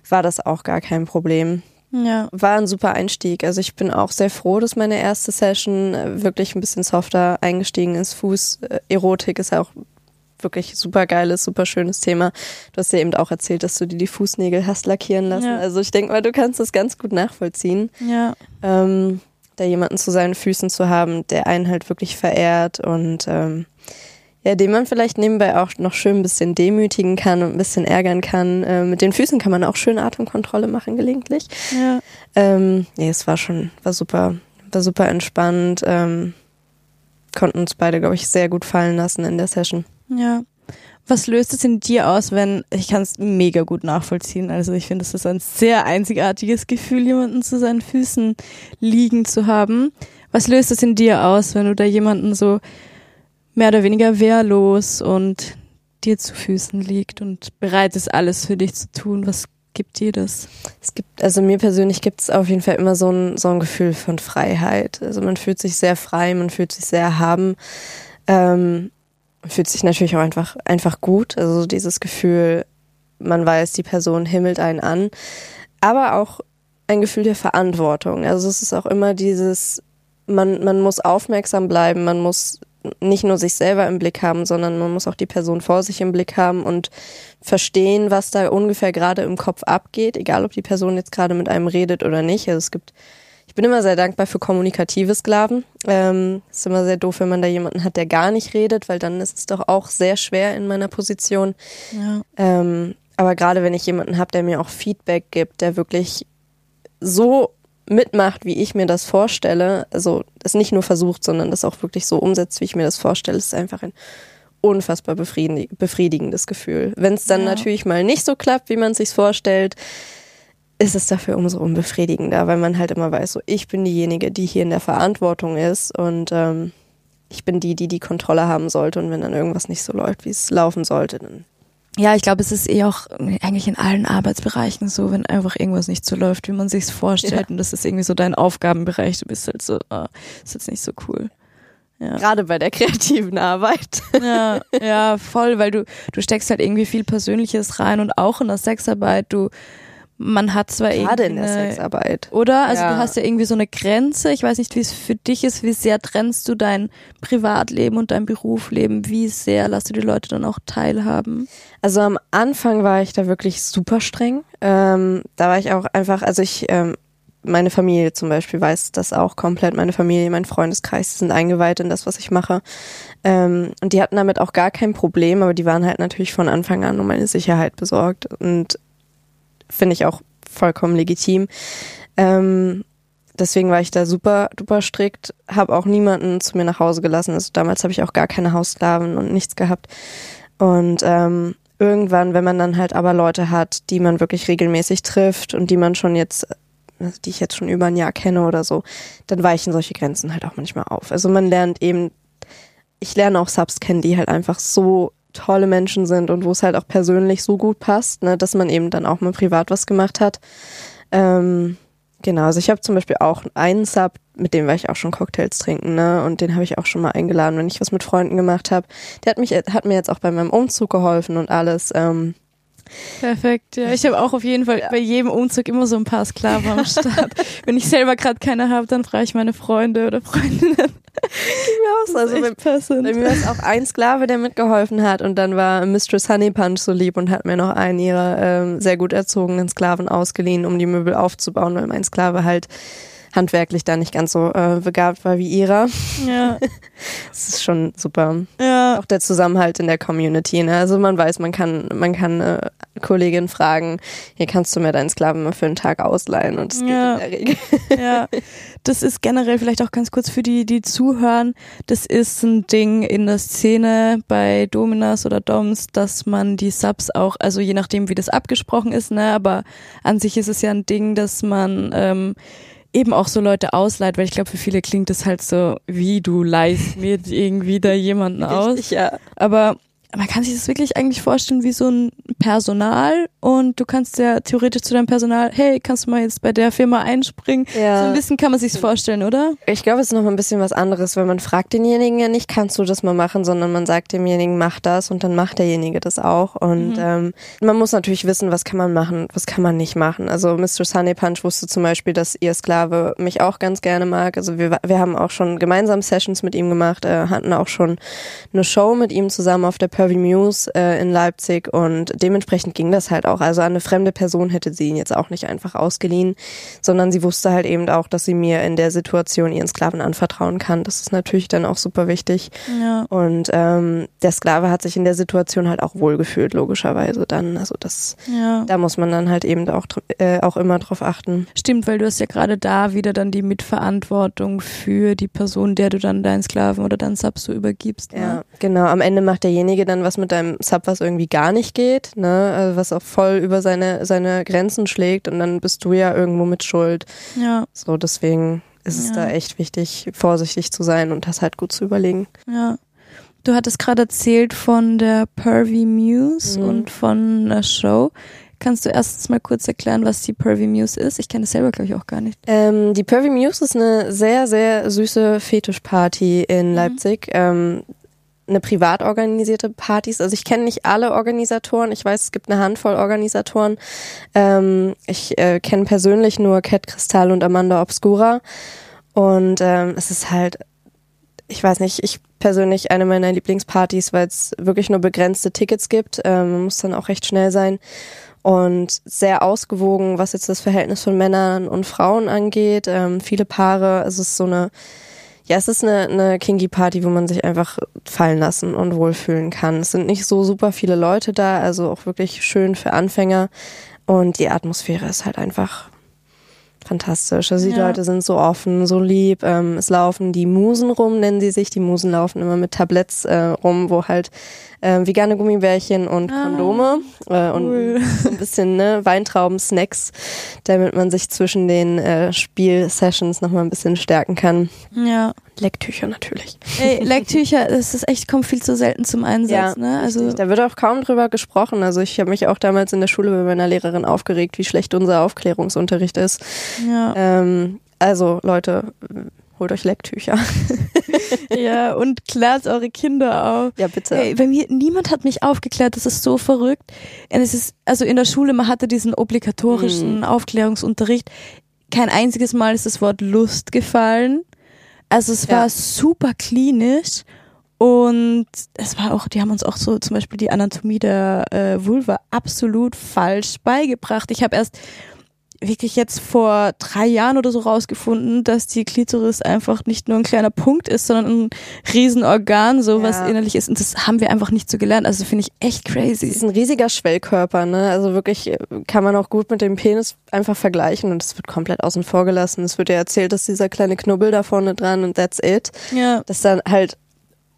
war das auch gar kein Problem Ja. war ein super Einstieg. Also ich bin auch sehr froh, dass meine erste Session äh, wirklich ein bisschen softer eingestiegen ist. Fuß, äh, Erotik ist ja auch wirklich super geiles, super schönes Thema. Du hast ja eben auch erzählt, dass du dir die Fußnägel hast lackieren lassen. Ja. Also ich denke mal, du kannst das ganz gut nachvollziehen. Ja. Ähm, da jemanden zu seinen Füßen zu haben, der einen halt wirklich verehrt und ähm, ja, den man vielleicht nebenbei auch noch schön ein bisschen demütigen kann und ein bisschen ärgern kann. Äh, mit den Füßen kann man auch schön Atemkontrolle machen gelegentlich. Ja. Ähm, nee, es war schon, war super, war super entspannt. Ähm, konnten uns beide, glaube ich, sehr gut fallen lassen in der Session. Ja. Was löst es in dir aus, wenn, ich kann es mega gut nachvollziehen, also ich finde, es ist ein sehr einzigartiges Gefühl, jemanden zu seinen Füßen liegen zu haben. Was löst es in dir aus, wenn du da jemanden so mehr oder weniger wehrlos und dir zu Füßen liegt und bereit ist, alles für dich zu tun? Was gibt dir das? Es gibt, also mir persönlich gibt es auf jeden Fall immer so ein, so ein Gefühl von Freiheit. Also man fühlt sich sehr frei, man fühlt sich sehr erhaben. Ähm, fühlt sich natürlich auch einfach, einfach gut. Also dieses Gefühl, man weiß, die Person himmelt einen an. Aber auch ein Gefühl der Verantwortung. Also es ist auch immer dieses, man, man muss aufmerksam bleiben, man muss nicht nur sich selber im Blick haben, sondern man muss auch die Person vor sich im Blick haben und verstehen, was da ungefähr gerade im Kopf abgeht, egal ob die Person jetzt gerade mit einem redet oder nicht. Also es gibt, ich bin immer sehr dankbar für kommunikative Sklaven. Ähm, ist immer sehr doof, wenn man da jemanden hat, der gar nicht redet, weil dann ist es doch auch sehr schwer in meiner Position. Ja. Ähm, aber gerade wenn ich jemanden habe, der mir auch Feedback gibt, der wirklich so mitmacht, wie ich mir das vorstelle, also es nicht nur versucht, sondern das auch wirklich so umsetzt, wie ich mir das vorstelle, ist einfach ein unfassbar befriedig befriedigendes Gefühl. Wenn es dann Ja. natürlich mal nicht so klappt, wie man es sich vorstellt, ist es dafür umso unbefriedigender, weil man halt immer weiß, so ich bin diejenige, die hier in der Verantwortung ist und ähm, ich bin die, die die Kontrolle haben sollte und wenn dann irgendwas nicht so läuft, wie es laufen sollte, dann Ja, ich glaube, es ist eh auch eigentlich in allen Arbeitsbereichen so, wenn einfach irgendwas nicht so läuft, wie man sich's vorstellt. Ja. Und das ist irgendwie so dein Aufgabenbereich. Du bist halt so, ah, ist jetzt nicht so cool. Ja. gerade bei der kreativen Arbeit. ja, ja, voll, weil du, du steckst halt irgendwie viel Persönliches rein und auch in der Sexarbeit, du, man hat zwar Gerade in der Sexarbeit. Oder? Also Ja. du hast ja irgendwie so eine Grenze. Ich weiß nicht, wie es für dich ist. Wie sehr trennst du dein Privatleben und dein Berufsleben? Wie sehr lässt du die Leute dann auch teilhaben? Also am Anfang war ich da wirklich super streng. Ähm, da war ich auch einfach, also ich, ähm, meine Familie zum Beispiel weiß das auch komplett. Meine Familie, mein Freundeskreis sind eingeweiht in das, was ich mache. Ähm, und die hatten damit auch gar kein Problem, aber die waren halt natürlich von Anfang an um meine Sicherheit besorgt und finde ich auch vollkommen legitim. Ähm, deswegen war ich da super, super strikt, habe auch niemanden zu mir nach Hause gelassen. Also damals habe ich auch gar keine Haussklaven und nichts gehabt. Und ähm, irgendwann, wenn man dann halt aber Leute hat, die man wirklich regelmäßig trifft und die man schon jetzt, also die ich jetzt schon über ein Jahr kenne oder so, dann weichen solche Grenzen halt auch manchmal auf. Also man lernt eben, ich lerne auch Subs kennen, die halt einfach so tolle Menschen sind und wo es halt auch persönlich so gut passt, ne, dass man eben dann auch mal privat was gemacht hat. Ähm, genau, also ich habe zum Beispiel auch einen Sub, mit dem war ich auch schon Cocktails trinken, ne? Und den habe ich auch schon mal eingeladen, wenn ich was mit Freunden gemacht habe. Der hat mich, hat mir jetzt auch bei meinem Umzug geholfen und alles. Ähm, Perfekt, ja. Ich habe auch auf jeden Fall bei jedem Umzug immer so ein paar Sklaven am Start. Wenn ich selber gerade keine habe, dann frage ich meine Freunde oder Freundinnen. aus. Also bei, bei mir es auch ein Sklave, der mitgeholfen hat und dann war Mistress Honeypunch so lieb und hat mir noch einen ihrer ähm, sehr gut erzogenen Sklaven ausgeliehen, um die Möbel aufzubauen, weil mein Sklave halt handwerklich da nicht ganz so äh, begabt war wie ihrer. Ja. Das ist schon super. Ja. Auch der Zusammenhalt in der Community. Ne? Also man weiß, man kann, man kann äh, Kollegin fragen, hier kannst du mir deinen Sklaven mal für einen Tag ausleihen und es Ja. geht in der Regel. ja, das ist generell vielleicht auch ganz kurz für die, die zuhören. Das ist ein Ding in der Szene bei Dominas oder Doms, dass man die Subs auch, also je nachdem, wie das abgesprochen ist, ne, aber an sich ist es ja ein Ding, dass man ähm, eben auch so Leute ausleiht, weil ich glaube, für viele klingt das halt so, wie du leihst mir irgendwie da jemanden aus. Richtig, ja. Aber man kann sich das wirklich eigentlich vorstellen wie so ein Personal und du kannst ja theoretisch zu deinem Personal, hey, kannst du mal jetzt bei der Firma einspringen? Ja. So ein bisschen kann man sich's vorstellen, oder? Ich glaube, es ist noch mal ein bisschen was anderes, weil man fragt denjenigen ja nicht, kannst du das mal machen, sondern man sagt demjenigen, mach das und dann macht derjenige das auch. Und ähm, man muss natürlich wissen, was kann man machen, was kann man nicht machen. Also Mr. Sunny Punch wusste zum Beispiel, dass ihr Sklave mich auch ganz gerne mag. Also wir, wir haben auch schon gemeinsam Sessions mit ihm gemacht, äh, hatten auch schon eine Show mit ihm zusammen auf der Pervy Muse äh, in Leipzig und dementsprechend ging das halt auch. Also an eine fremde Person hätte sie ihn jetzt auch nicht einfach ausgeliehen, sondern sie wusste halt eben auch, dass sie mir in der Situation ihren Sklaven anvertrauen kann. Das ist natürlich dann auch super wichtig. Ja. Und ähm, der Sklave hat sich in der Situation halt auch wohlgefühlt, logischerweise dann. Also das, Ja. da muss man dann halt eben auch, äh, auch immer drauf achten. Stimmt, weil du hast ja gerade da wieder dann die Mitverantwortung für die Person, der du dann deinen Sklaven oder deinen Sub so übergibst. Ne? Ja, genau. Am Ende macht derjenige dann was mit deinem Sub, was irgendwie gar nicht geht, ne? Also was auch voll über seine, seine Grenzen schlägt und dann bist du ja irgendwo mit Schuld. Ja, So, deswegen ist es Ja. da echt wichtig, vorsichtig zu sein und das halt gut zu überlegen. ja. Du hattest gerade erzählt von der Pervy Muse Mhm. und von einer Show. Kannst du erstens mal kurz erklären, was die Pervy Muse ist? Ich kenne das selber, glaube ich, auch gar nicht. Ähm, die Pervy Muse ist eine sehr, sehr süße Fetischparty in Leipzig. Ähm, eine privat organisierte Partys. Also ich kenne nicht alle Organisatoren. Ich weiß, es gibt eine Handvoll Organisatoren. Ähm, ich äh, kenne persönlich nur Cat Kristall und Amanda Obscura. Und ähm, es ist halt, ich weiß nicht, ich persönlich eine meiner Lieblingspartys, weil es wirklich nur begrenzte Tickets gibt. Ähm, muss dann auch recht schnell sein und sehr ausgewogen, was jetzt das Verhältnis von Männern und Frauen angeht. Ähm, viele Paare, es ist so eine, ja, es ist eine, eine Kinky Party, wo man sich einfach fallen lassen und wohlfühlen kann. Es sind nicht so super viele Leute da, also auch wirklich schön für Anfänger. Und die Atmosphäre ist halt einfach fantastisch. Also die Ja. Leute sind so offen, so lieb. Ähm, es laufen die Musen rum, nennen sie sich. Die Musen laufen immer mit Tabletts äh, rum, wo halt äh, vegane Gummibärchen und Ah, Kondome äh, und cool. ein bisschen ne, Weintrauben, Snacks, damit man sich zwischen den äh, Spielsessions nochmal ein bisschen stärken kann. Ja. Lecktücher natürlich. Ey, Lecktücher, das ist echt, kommt viel zu selten zum Einsatz, ne? Also, richtig. da wird auch kaum drüber gesprochen. Also ich habe mich auch damals in der Schule bei meiner Lehrerin aufgeregt, wie schlecht unser Aufklärungsunterricht ist. ja. Ähm, also Leute, holt euch Lecktücher. ja, und klärt eure Kinder auf. Ja, bitte. Ey, bei mir, niemand hat mich aufgeklärt, das ist so verrückt. Und es ist, also in der Schule, man hatte diesen obligatorischen Mhm. Aufklärungsunterricht. Kein einziges Mal ist das Wort Lust gefallen. Also es war Ja. super klinisch. Und es war auch, die haben uns auch so zum Beispiel die Anatomie der äh, Vulva absolut falsch beigebracht. Ich habe erst wirklich jetzt vor drei Jahren oder so rausgefunden, dass die Klitoris einfach nicht nur ein kleiner Punkt ist, sondern ein Riesenorgan, so was Ja. innerlich ist. Und das haben wir einfach nicht so gelernt. Also finde ich echt Es crazy. ist ein riesiger Schwellkörper, ne? Also wirklich äh, kann man auch gut mit dem Penis einfach vergleichen und es wird komplett außen vor gelassen. Es wird ja erzählt, dass dieser kleine Knubbel da vorne dran und that's it. Ja, Dass dann halt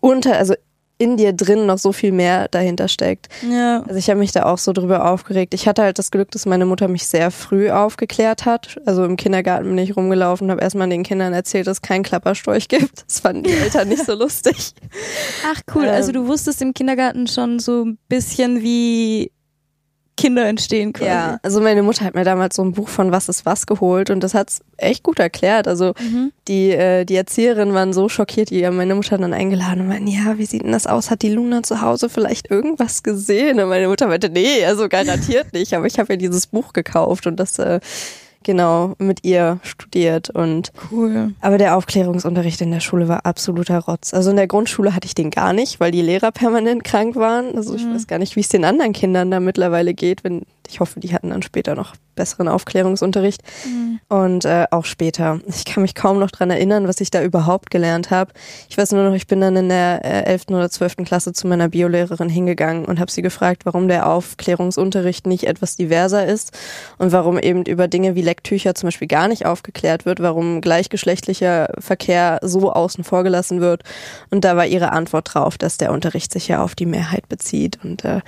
unter, also in dir drin noch so viel mehr dahinter steckt. ja. Also ich habe mich da auch so drüber aufgeregt. Ich hatte halt das Glück, dass meine Mutter mich sehr früh aufgeklärt hat. Also im Kindergarten bin ich rumgelaufen und habe erstmal den Kindern erzählt, dass es keinen Klapperstorch gibt. Das fanden die Eltern nicht so lustig. Ach cool, also Ähm. du wusstest im Kindergarten schon so ein bisschen, wie Kinder entstehen quasi. Ja, also meine Mutter hat mir damals so ein Buch von Was ist was geholt und das hat's echt gut erklärt. Also Mhm. die, äh, die Erzieherinnen waren so schockiert, die haben meine Mutter dann eingeladen und meinten, ja, wie sieht denn das aus? Hat die Luna zu Hause vielleicht irgendwas gesehen? Und meine Mutter meinte, nee, also garantiert nicht. Aber ich habe ihr dieses Buch gekauft und das äh, genau mit ihr studiert und Cool. aber der Aufklärungsunterricht in der Schule war absoluter Rotz. Also in der Grundschule hatte ich den gar nicht, weil die Lehrer permanent krank waren. Also ich Mhm. weiß gar nicht, wie es den anderen Kindern da mittlerweile geht, wenn Ich hoffe, die hatten dann später noch besseren Aufklärungsunterricht. Mhm. Und äh, auch später. Ich kann mich kaum noch dran erinnern, was ich da überhaupt gelernt habe. Ich weiß nur noch, ich bin dann in der äh, 11. oder 12. Klasse zu meiner Biolehrerin hingegangen und habe sie gefragt, warum der Aufklärungsunterricht nicht etwas diverser ist und warum eben über Dinge wie Lecktücher zum Beispiel gar nicht aufgeklärt wird, warum gleichgeschlechtlicher Verkehr so außen vor gelassen wird. Und da war ihre Antwort drauf, dass der Unterricht sich ja auf die Mehrheit bezieht und äh,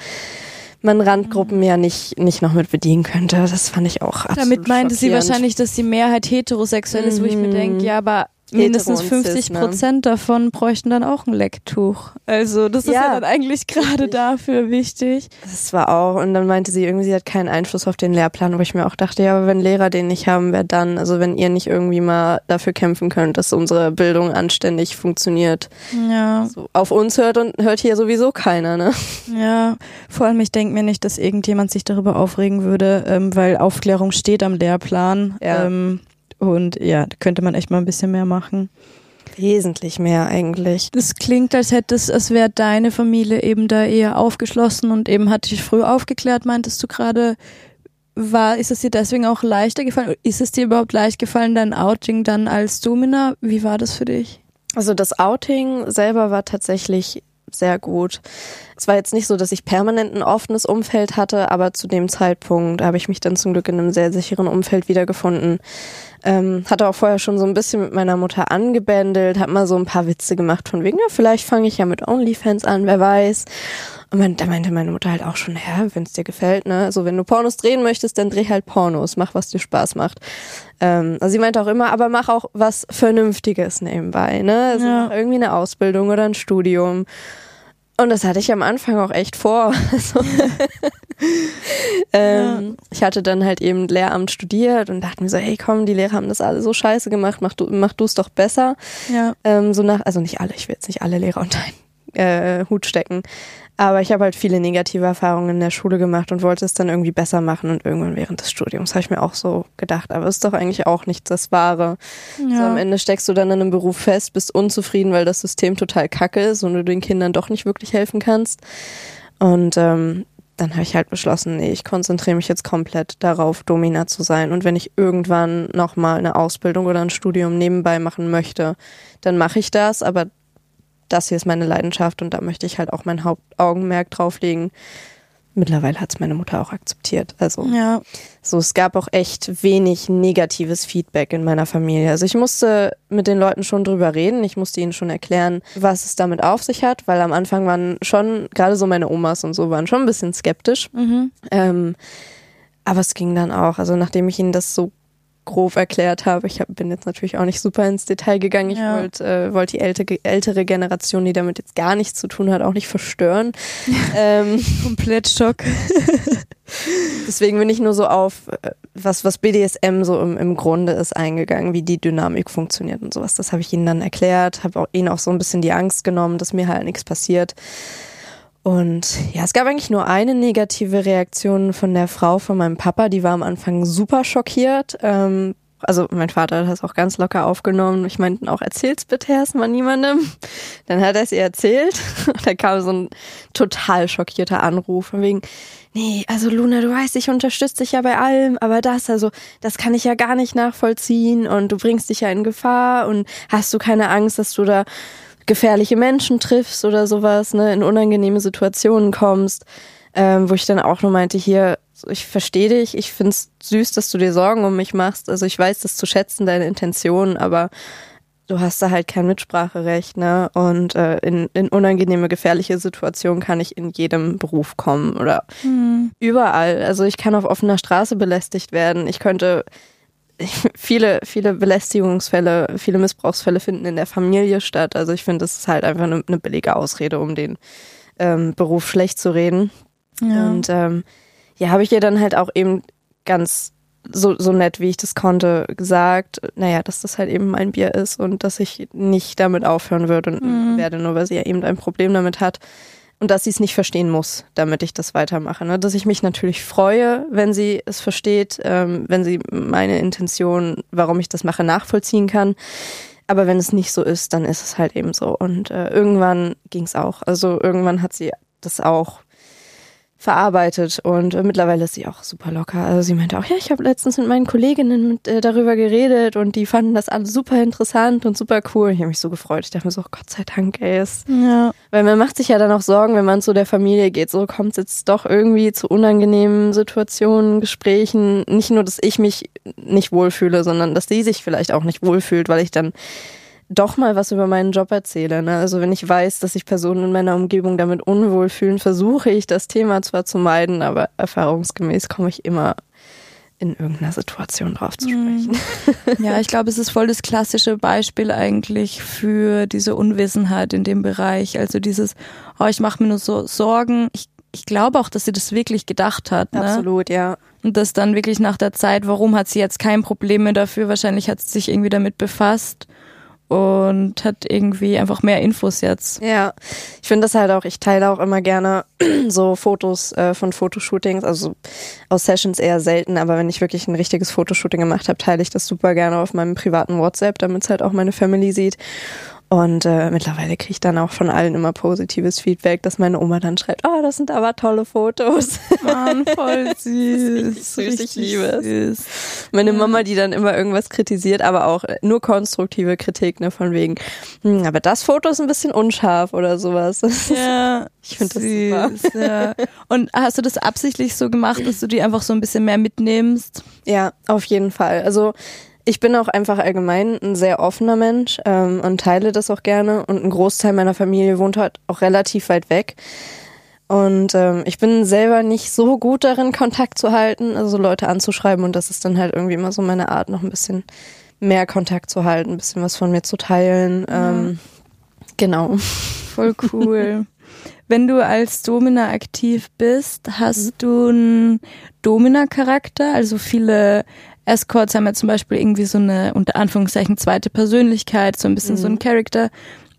man Randgruppen ja nicht, nicht noch mit bedienen könnte. Das fand ich auch absolut Damit meinte sie wahrscheinlich, dass die Mehrheit heterosexuell ist, wo ich mir denke, ja, aber mindestens 50 ne? Prozent ne? davon bräuchten dann auch ein Lecktuch. Also das ist ja, ja dann eigentlich gerade dafür wichtig. Das war auch, und dann meinte sie irgendwie, sie hat keinen Einfluss auf den Lehrplan, wo ich mir auch dachte, ja, aber wenn Lehrer den nicht haben, wer dann? Also wenn ihr nicht irgendwie mal dafür kämpfen könnt, dass unsere Bildung anständig funktioniert. Ja. So, auf uns hört und hört hier sowieso keiner, ne? Ja, vor allem ich denke mir nicht, dass irgendjemand sich darüber aufregen würde, ähm, weil Aufklärung steht am Lehrplan. Ja. Ähm, und ja, da könnte man echt mal ein bisschen mehr machen. Wesentlich mehr eigentlich. Das klingt, als hättest, als wäre deine Familie eben da eher aufgeschlossen und eben hat dich früh aufgeklärt, meintest du gerade. War, ist es dir deswegen auch leichter gefallen? Ist es dir überhaupt leicht gefallen, dein Outing dann als Domina? Wie war das für dich? Also das Outing selber war tatsächlich sehr gut. Es war jetzt nicht so, dass ich permanent ein offenes Umfeld hatte, aber zu dem Zeitpunkt habe ich mich dann zum Glück in einem sehr sicheren Umfeld wiedergefunden. Ähm, hatte auch vorher schon so ein bisschen mit meiner Mutter angebändelt, hab mal so ein paar Witze gemacht von wegen, ja, vielleicht fange ich ja mit OnlyFans an, wer weiß. Und man, da meinte meine Mutter halt auch schon, ja, wenn es dir gefällt, ne, also wenn du Pornos drehen möchtest, dann dreh halt Pornos, mach was dir Spaß macht. Ähm, also sie meinte auch immer, aber mach auch was Vernünftiges nebenbei, ne, also ja. irgendwie eine Ausbildung oder ein Studium. Und das hatte ich am Anfang auch echt vor. Also, ähm, ja. Ich hatte dann halt eben Lehramt studiert und dachte mir so, hey komm, die Lehrer haben das alle so scheiße gemacht, mach du mach es doch besser. Ja. Ähm, so nach, also nicht alle, ich will jetzt nicht alle Lehrer unter einen äh, Hut stecken. Aber ich habe halt viele negative Erfahrungen in der Schule gemacht und wollte es dann irgendwie besser machen. Und irgendwann während des Studiums habe ich mir auch so gedacht, aber ist doch eigentlich auch nicht das Wahre. Ja. So, am Ende steckst du dann in einem Beruf fest, bist unzufrieden, weil das System total kacke ist und du den Kindern doch nicht wirklich helfen kannst. Und ähm, dann habe ich halt beschlossen, nee, ich konzentriere mich jetzt komplett darauf, Domina zu sein. Und wenn ich irgendwann nochmal eine Ausbildung oder ein Studium nebenbei machen möchte, dann mache ich das. Aber das hier ist meine Leidenschaft und da möchte ich halt auch mein Hauptaugenmerk drauflegen. Mittlerweile hat es meine Mutter auch akzeptiert. Also ja. so, es gab auch echt wenig negatives Feedback in meiner Familie. Also ich musste mit den Leuten schon drüber reden. Ich musste ihnen schon erklären, was es damit auf sich hat, weil am Anfang waren schon, gerade so meine Omas und so, waren schon ein bisschen skeptisch. Mhm. Ähm, aber es ging dann auch. Also nachdem ich ihnen das so grob erklärt habe. Ich hab, bin jetzt natürlich auch nicht super ins Detail gegangen. Ich ja. wollte äh, wollt die ältere, ältere Generation, die damit jetzt gar nichts zu tun hat, auch nicht verstören. ähm, Komplett Schock. Deswegen bin ich nur so auf, äh, was, was BDSM so im, im Grunde ist, eingegangen, wie die Dynamik funktioniert und sowas. Das habe ich ihnen dann erklärt, habe auch ihnen auch so ein bisschen die Angst genommen, dass mir halt nichts passiert. Und ja, es gab eigentlich nur eine negative Reaktion von der Frau von meinem Papa. Die war am Anfang super schockiert. Ähm, also mein Vater hat das auch ganz locker aufgenommen. Ich meinte auch, erzähl's bitte erstmal niemandem. Dann hat er es ihr erzählt. da kam so ein total schockierter Anruf von wegen, nee, also Luna, du weißt, ich unterstütze dich ja bei allem, aber das, also, das kann ich ja gar nicht nachvollziehen und du bringst dich ja in Gefahr und hast du keine Angst, dass du da gefährliche Menschen triffst oder sowas, ne, in unangenehme Situationen kommst, ähm, wo ich dann auch nur meinte, hier, ich verstehe dich, ich find's süß, dass du dir Sorgen um mich machst. Also ich weiß das zu schätzen, deine Intentionen, aber du hast da halt kein Mitspracherecht, ne? Und äh, in, in unangenehme, gefährliche Situationen kann ich in jedem Beruf kommen oder mhm. überall. Also ich kann auf offener Straße belästigt werden. Ich könnte viele, viele Belästigungsfälle, viele Missbrauchsfälle finden in der Familie statt. Also ich finde, das ist halt einfach eine, eine billige Ausrede, um den ähm, Beruf schlecht zu reden. Ja. Und ähm, ja, habe ich ihr dann halt auch eben ganz so, so nett, wie ich das konnte, gesagt, naja, dass das halt eben mein Bier ist und dass ich nicht damit aufhören würde und mhm. werde, nur weil sie ja eben ein Problem damit hat und dass sie es nicht verstehen muss, damit ich das weitermache. Ne? Dass ich mich natürlich freue, wenn sie es versteht, ähm, wenn sie meine Intention, warum ich das mache, nachvollziehen kann. Aber wenn es nicht so ist, dann ist es halt eben so. Und äh, irgendwann ging es auch. Also irgendwann hat sie das auch verarbeitet und äh, mittlerweile ist sie auch super locker. Also sie meinte auch, ja, ich habe letztens mit meinen Kolleginnen mit, äh, darüber geredet und die fanden das alles super interessant und super cool. Ich habe mich so gefreut. Ich dachte mir so, Gott sei Dank, ey. Ist. Ja. Weil man macht sich ja dann auch Sorgen, wenn man zu der Familie geht. So kommt es jetzt doch irgendwie zu unangenehmen Situationen, Gesprächen. Nicht nur, dass ich mich nicht wohlfühle, sondern dass sie sich vielleicht auch nicht wohlfühlt, weil ich dann doch mal was über meinen Job erzähle. Ne? Also wenn ich weiß, dass sich Personen in meiner Umgebung damit unwohl fühlen, versuche ich das Thema zwar zu meiden, aber erfahrungsgemäß komme ich immer in irgendeiner Situation drauf zu sprechen. Mhm. Ja, ich glaube, es ist voll das klassische Beispiel eigentlich für diese Unwissenheit in dem Bereich. Also dieses, oh, ich mache mir nur so Sorgen. Ich, ich glaube auch, dass sie das wirklich gedacht hat. Ne? Absolut, ja. Und das dann wirklich nach der Zeit, warum hat sie jetzt kein Problem mehr dafür? Wahrscheinlich hat sie sich irgendwie damit befasst und hat irgendwie einfach mehr Infos jetzt. Ja, ich finde das halt auch, ich teile auch immer gerne so Fotos äh, von Fotoshootings, also aus Sessions eher selten, aber wenn ich wirklich ein richtiges Fotoshooting gemacht habe, teile ich das super gerne auf meinem privaten WhatsApp, damit es halt auch meine Family sieht. Und äh, mittlerweile kriege ich dann auch von allen immer positives Feedback, dass meine Oma dann schreibt, oh, das sind aber tolle Fotos. Mann, voll süß. süß, ich liebe es. Meine Mama, die dann immer irgendwas kritisiert, aber auch nur konstruktive Kritik, ne, von wegen, hm, aber das Foto ist ein bisschen unscharf oder sowas. Ja, ich finde das super. Ja. Und hast du das absichtlich so gemacht, dass du die einfach so ein bisschen mehr mitnimmst? Ja, auf jeden Fall. Also ich bin auch einfach allgemein ein sehr offener Mensch ähm, und teile das auch gerne. Und ein Großteil meiner Familie wohnt halt auch relativ weit weg. Und ähm, ich bin selber nicht so gut darin, Kontakt zu halten, also Leute anzuschreiben. Und das ist dann halt irgendwie immer so meine Art, noch ein bisschen mehr Kontakt zu halten, ein bisschen was von mir zu teilen. Ähm, genau. Voll cool. Wenn du als Domina aktiv bist, hast mhm. du einen Domina-Charakter? Also viele Escorts haben ja zum Beispiel irgendwie so eine, unter Anführungszeichen, zweite Persönlichkeit, so ein bisschen mhm. so ein mhm. Charakter.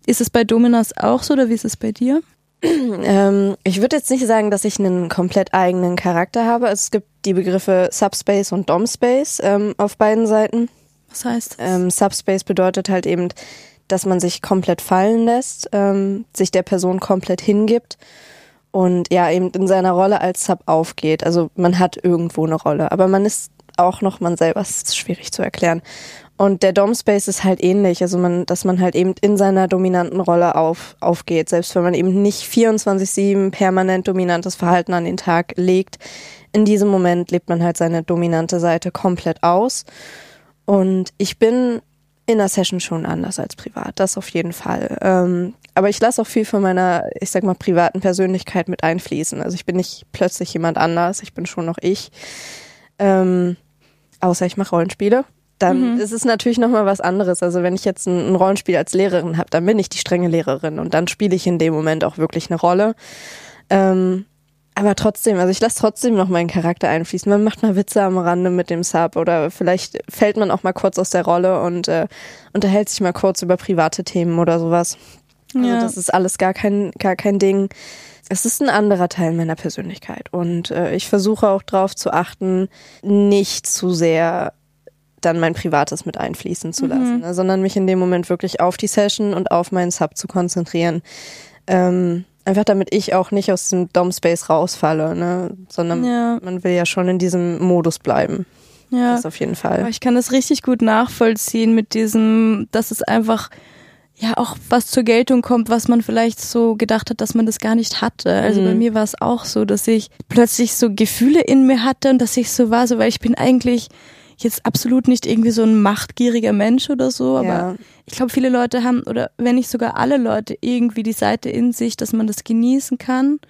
Ist es bei Dominas auch so oder wie ist es bei dir? Ähm, ich würde jetzt nicht sagen, dass ich einen komplett eigenen Charakter habe. Also es gibt die Begriffe Subspace und Domspace ähm, auf beiden Seiten. Was heißt das? Ähm, Subspace bedeutet halt eben, dass man sich komplett fallen lässt, ähm, sich der Person komplett hingibt und ja eben in seiner Rolle als Sub aufgeht. Also man hat irgendwo eine Rolle, aber man ist auch noch man selber. Das ist schwierig zu erklären. Und der Dom-Space ist halt ähnlich, also man, dass man halt eben in seiner dominanten Rolle auf, aufgeht, selbst wenn man eben nicht 24-7 permanent dominantes Verhalten an den Tag legt. In diesem Moment lebt man halt seine dominante Seite komplett aus. Und ich bin in der Session schon anders als privat, das auf jeden Fall. Ähm, aber ich lasse auch viel von meiner, ich sag mal, privaten Persönlichkeit mit einfließen. Also ich bin nicht plötzlich jemand anders, ich bin schon noch ich. Ähm, außer ich mache Rollenspiele. Dann mhm. ist es natürlich nochmal was anderes. Also wenn ich jetzt ein, ein Rollenspiel als Lehrerin habe, dann bin ich die strenge Lehrerin und dann spiele ich in dem Moment auch wirklich eine Rolle. Ähm, aber trotzdem, also ich lasse trotzdem noch meinen Charakter einfließen. Man macht mal Witze am Rande mit dem Sub oder vielleicht fällt man auch mal kurz aus der Rolle und äh, unterhält sich mal kurz über private Themen oder sowas. Also ja. das ist alles gar kein, gar kein Ding es ist ein anderer Teil meiner Persönlichkeit und äh, ich versuche auch darauf zu achten, nicht zu sehr dann mein Privates mit einfließen zu lassen, mhm. ne, sondern mich in dem Moment wirklich auf die Session und auf meinen Sub zu konzentrieren. Ähm, einfach damit ich auch nicht aus dem Dom-Space rausfalle, ne, sondern ja. man will ja schon in diesem Modus bleiben. Ja. Das auf jeden Fall. Aber ich kann das richtig gut nachvollziehen mit diesem, dass es einfach ja auch was zur Geltung kommt, was man vielleicht so gedacht hat, dass man das gar nicht hatte. Also mhm. bei mir war es auch so, dass ich plötzlich so Gefühle in mir hatte und dass ich so war, so weil ich bin eigentlich jetzt absolut nicht irgendwie so ein machtgieriger Mensch oder so, aber ja. ich glaube, viele Leute haben oder wenn nicht sogar alle Leute irgendwie die Seite in sich, dass man das genießen kann.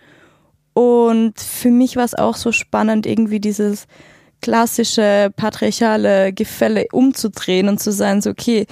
Und für mich war es auch so spannend, irgendwie dieses klassische patriarchale Gefälle umzudrehen und zu sein, so okay,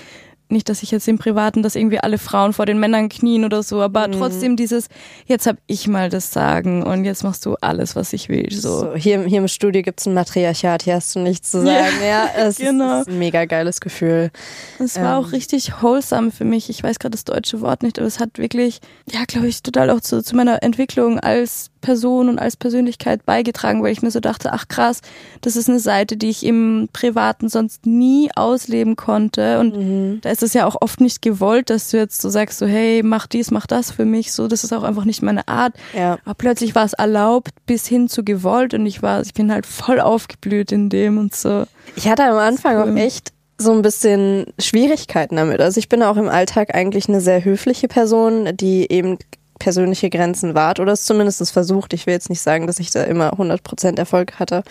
nicht, dass ich jetzt im Privaten, dass irgendwie alle Frauen vor den Männern knien oder so, aber mhm. trotzdem dieses, jetzt hab ich mal das Sagen und jetzt machst du alles, was ich will. So, so hier, hier im Studio gibt's ein Matriarchat, hier hast du nichts zu sagen. Ja, ja es genau. ist ein mega geiles Gefühl. Es war ähm. auch richtig wholesome für mich. Ich weiß gerade das deutsche Wort nicht, aber es hat wirklich, ja, glaube ich, total auch zu, zu meiner Entwicklung als Person und als Persönlichkeit beigetragen, weil ich mir so dachte, ach krass, das ist eine Seite, die ich im Privaten sonst nie ausleben konnte. Und mhm. da ist es ja auch oft nicht gewollt, dass du jetzt so sagst, so hey, mach dies, mach das für mich. So, das ist auch einfach nicht meine Art. Ja. Aber plötzlich war es erlaubt bis hin zu gewollt und ich war, ich bin halt voll aufgeblüht in dem und so. Ich hatte am Anfang auch echt so ein bisschen Schwierigkeiten damit. Also ich bin auch im Alltag eigentlich eine sehr höfliche Person, die eben persönliche Grenzen wahrt oder es zumindest versucht. Ich will jetzt nicht sagen, dass ich da immer 100% Erfolg hatte.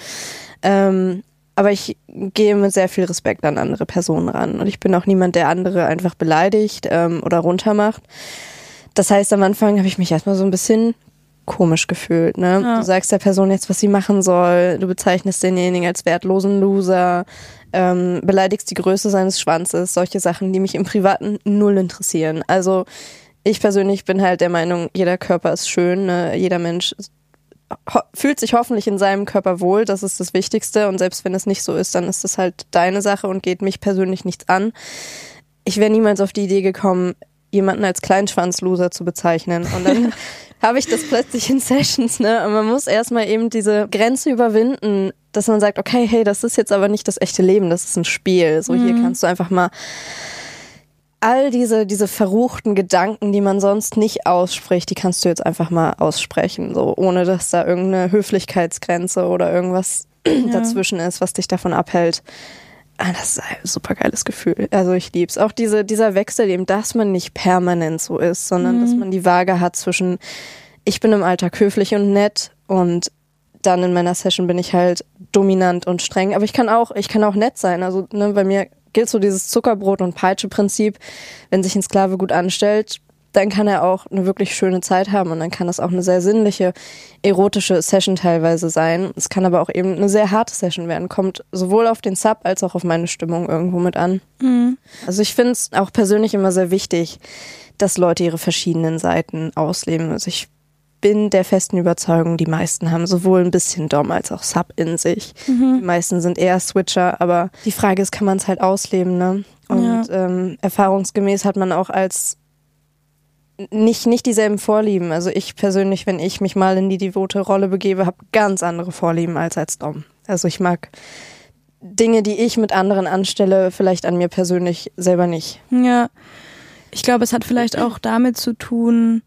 Ähm, aber ich gehe mit sehr viel Respekt an andere Personen ran. Und ich bin auch niemand, der andere einfach beleidigt ähm, oder runtermacht. Das heißt, am Anfang habe ich mich erstmal so ein bisschen komisch gefühlt. Ne? Ja. Du sagst der Person jetzt, was sie machen soll. Du bezeichnest denjenigen als wertlosen Loser ähm, beleidigst die Größe seines Schwanzes, solche Sachen, die mich im Privaten null interessieren. Also ich persönlich bin halt der Meinung, jeder Körper ist schön, ne? jeder Mensch fühlt sich hoffentlich in seinem Körper wohl, das ist das Wichtigste und selbst wenn es nicht so ist, dann ist es halt deine Sache und geht mich persönlich nichts an. Ich wäre niemals auf die Idee gekommen, jemanden als Kleinschwanzloser zu bezeichnen und dann habe ich das plötzlich in Sessions, ne? Und man muss erstmal eben diese Grenze überwinden, dass man sagt, okay, hey, das ist jetzt aber nicht das echte Leben, das ist ein Spiel. So, mhm. hier kannst du einfach mal all diese, diese verruchten Gedanken, die man sonst nicht ausspricht, die kannst du jetzt einfach mal aussprechen, so, ohne dass da irgendeine Höflichkeitsgrenze oder irgendwas ja. dazwischen ist, was dich davon abhält. Ah, das ist ein super geiles Gefühl. Also ich lieb's. Auch diese, dieser Wechsel eben, dass man nicht permanent so ist, sondern mhm. dass man die Waage hat zwischen, ich bin im Alltag höflich und nett und dann in meiner Session bin ich halt dominant und streng. Aber ich kann auch, ich kann auch nett sein. Also ne, bei mir gilt so dieses Zuckerbrot- und Peitsche-Prinzip. Wenn sich ein Sklave gut anstellt, dann kann er auch eine wirklich schöne Zeit haben und dann kann das auch eine sehr sinnliche, erotische Session teilweise sein. Es kann aber auch eben eine sehr harte Session werden. Kommt sowohl auf den Sub als auch auf meine Stimmung irgendwo mit an. Mhm. Also ich finde es auch persönlich immer sehr wichtig, dass Leute ihre verschiedenen Seiten ausleben. Also ich bin der festen Überzeugung, die meisten haben sowohl ein bisschen Dom als auch Sub in sich. Mhm. Die meisten sind eher Switcher, aber die Frage ist, kann man es halt ausleben, ne? Und ja. ähm, erfahrungsgemäß hat man auch als nicht, nicht dieselben Vorlieben. Also ich persönlich, wenn ich mich mal in die devote Rolle begebe, habe ganz andere Vorlieben als als Dom. Also ich mag Dinge, die ich mit anderen anstelle, vielleicht an mir persönlich selber nicht. Ja. Ich glaube, es hat vielleicht auch damit zu tun,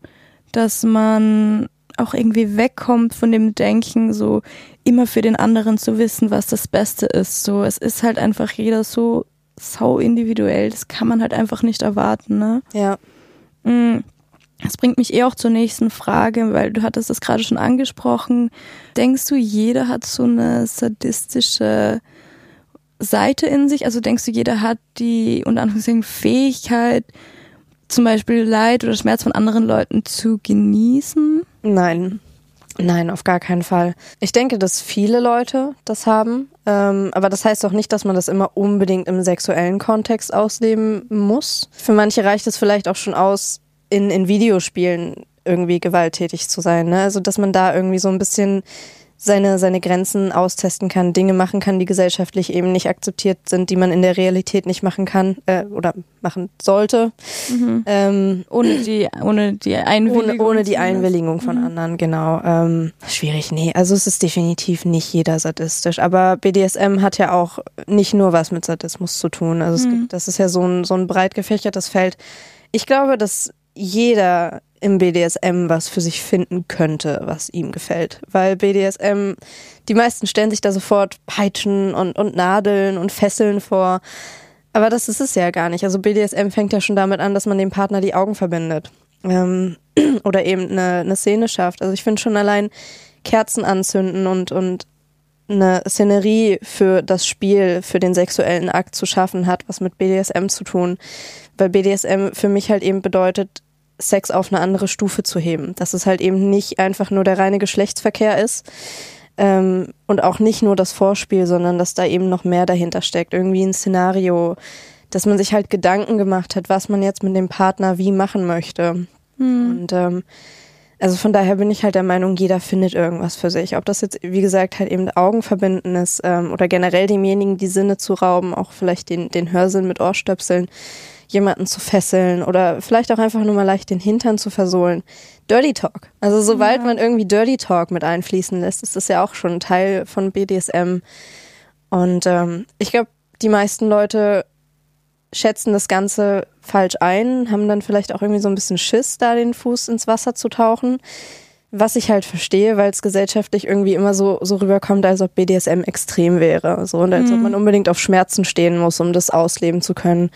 dass man auch irgendwie wegkommt von dem Denken, so immer für den anderen zu wissen, was das Beste ist. So, es ist halt einfach jeder so sau individuell, das kann man halt einfach nicht erwarten, ne? Ja. Mm. Das bringt mich eh auch zur nächsten Frage, weil du hattest das gerade schon angesprochen. Denkst du, jeder hat so eine sadistische Seite in sich? Also denkst du, jeder hat die unter Anführungszeichen Fähigkeit, zum Beispiel Leid oder Schmerz von anderen Leuten zu genießen? Nein. Nein, auf gar keinen Fall. Ich denke, dass viele Leute das haben, ähm, aber das heißt auch nicht, dass man das immer unbedingt im sexuellen Kontext ausleben muss. Für manche reicht es vielleicht auch schon aus, in, in Videospielen irgendwie gewalttätig zu sein. Ne? Also dass man da irgendwie so ein bisschen seine, seine Grenzen austesten kann, Dinge machen kann, die gesellschaftlich eben nicht akzeptiert sind, die man in der Realität nicht machen kann äh, oder machen sollte. Mhm. Ähm, ohne, die, ohne die Einwilligung. Ohne, ohne die Einwilligung von mhm. anderen, genau. Ähm, schwierig, nee. Also es ist definitiv nicht jeder sadistisch. Aber BDSM hat ja auch nicht nur was mit Sadismus zu tun. Also mhm. es gibt, das ist ja so ein, so ein breit gefächertes Feld. Ich glaube, dass jeder im BDSM was für sich finden könnte, was ihm gefällt. Weil BDSM, die meisten stellen sich da sofort Peitschen und, und Nadeln und Fesseln vor. Aber das ist es ja gar nicht. Also BDSM fängt ja schon damit an, dass man dem Partner die Augen verbindet. Ähm, oder eben eine, eine Szene schafft. Also ich finde schon allein Kerzen anzünden und, und eine Szenerie für das Spiel, für den sexuellen Akt zu schaffen hat, was mit BDSM zu tun. Weil BDSM für mich halt eben bedeutet, Sex auf eine andere Stufe zu heben. Dass es halt eben nicht einfach nur der reine Geschlechtsverkehr ist ähm, und auch nicht nur das Vorspiel, sondern dass da eben noch mehr dahinter steckt. Irgendwie ein Szenario, dass man sich halt Gedanken gemacht hat, was man jetzt mit dem Partner wie machen möchte. Mhm. Und ähm, also von daher bin ich halt der Meinung, jeder findet irgendwas für sich. Ob das jetzt, wie gesagt, halt eben Augen verbinden ist ähm, oder generell demjenigen die Sinne zu rauben, auch vielleicht den, den Hörsinn mit Ohrstöpseln jemanden zu fesseln oder vielleicht auch einfach nur mal leicht den Hintern zu versohlen. Dirty Talk. Also sobald ja. man irgendwie Dirty Talk mit einfließen lässt, ist das ja auch schon ein Teil von BDSM. Und ähm, ich glaube, die meisten Leute schätzen das Ganze falsch ein, haben dann vielleicht auch irgendwie so ein bisschen Schiss, da den Fuß ins Wasser zu tauchen. Was ich halt verstehe, weil es gesellschaftlich irgendwie immer so, so rüberkommt, als ob BDSM extrem wäre. So, und als mhm. ob man unbedingt auf Schmerzen stehen muss, um das ausleben zu können.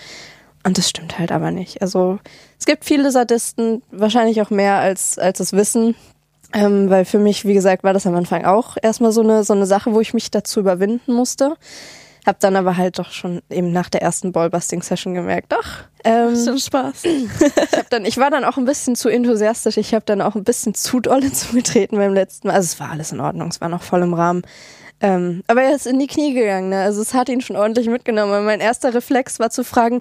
Und das stimmt halt aber nicht. Also es gibt viele Sadisten, wahrscheinlich auch mehr als, als es wissen. Ähm, weil für mich, wie gesagt, war das am Anfang auch erstmal so eine, so eine Sache, wo ich mich dazu überwinden musste. Hab dann aber halt doch schon eben nach der ersten Ballbusting-Session gemerkt, doch. Ähm, schon Spaß. ich, hab dann, ich war dann auch ein bisschen zu enthusiastisch. Ich habe dann auch ein bisschen zu dolle zugetreten beim letzten Mal. Also es war alles in Ordnung, es war noch voll im Rahmen. Ähm, aber er ist in die Knie gegangen. Ne? Also es hat ihn schon ordentlich mitgenommen. Und mein erster Reflex war zu fragen,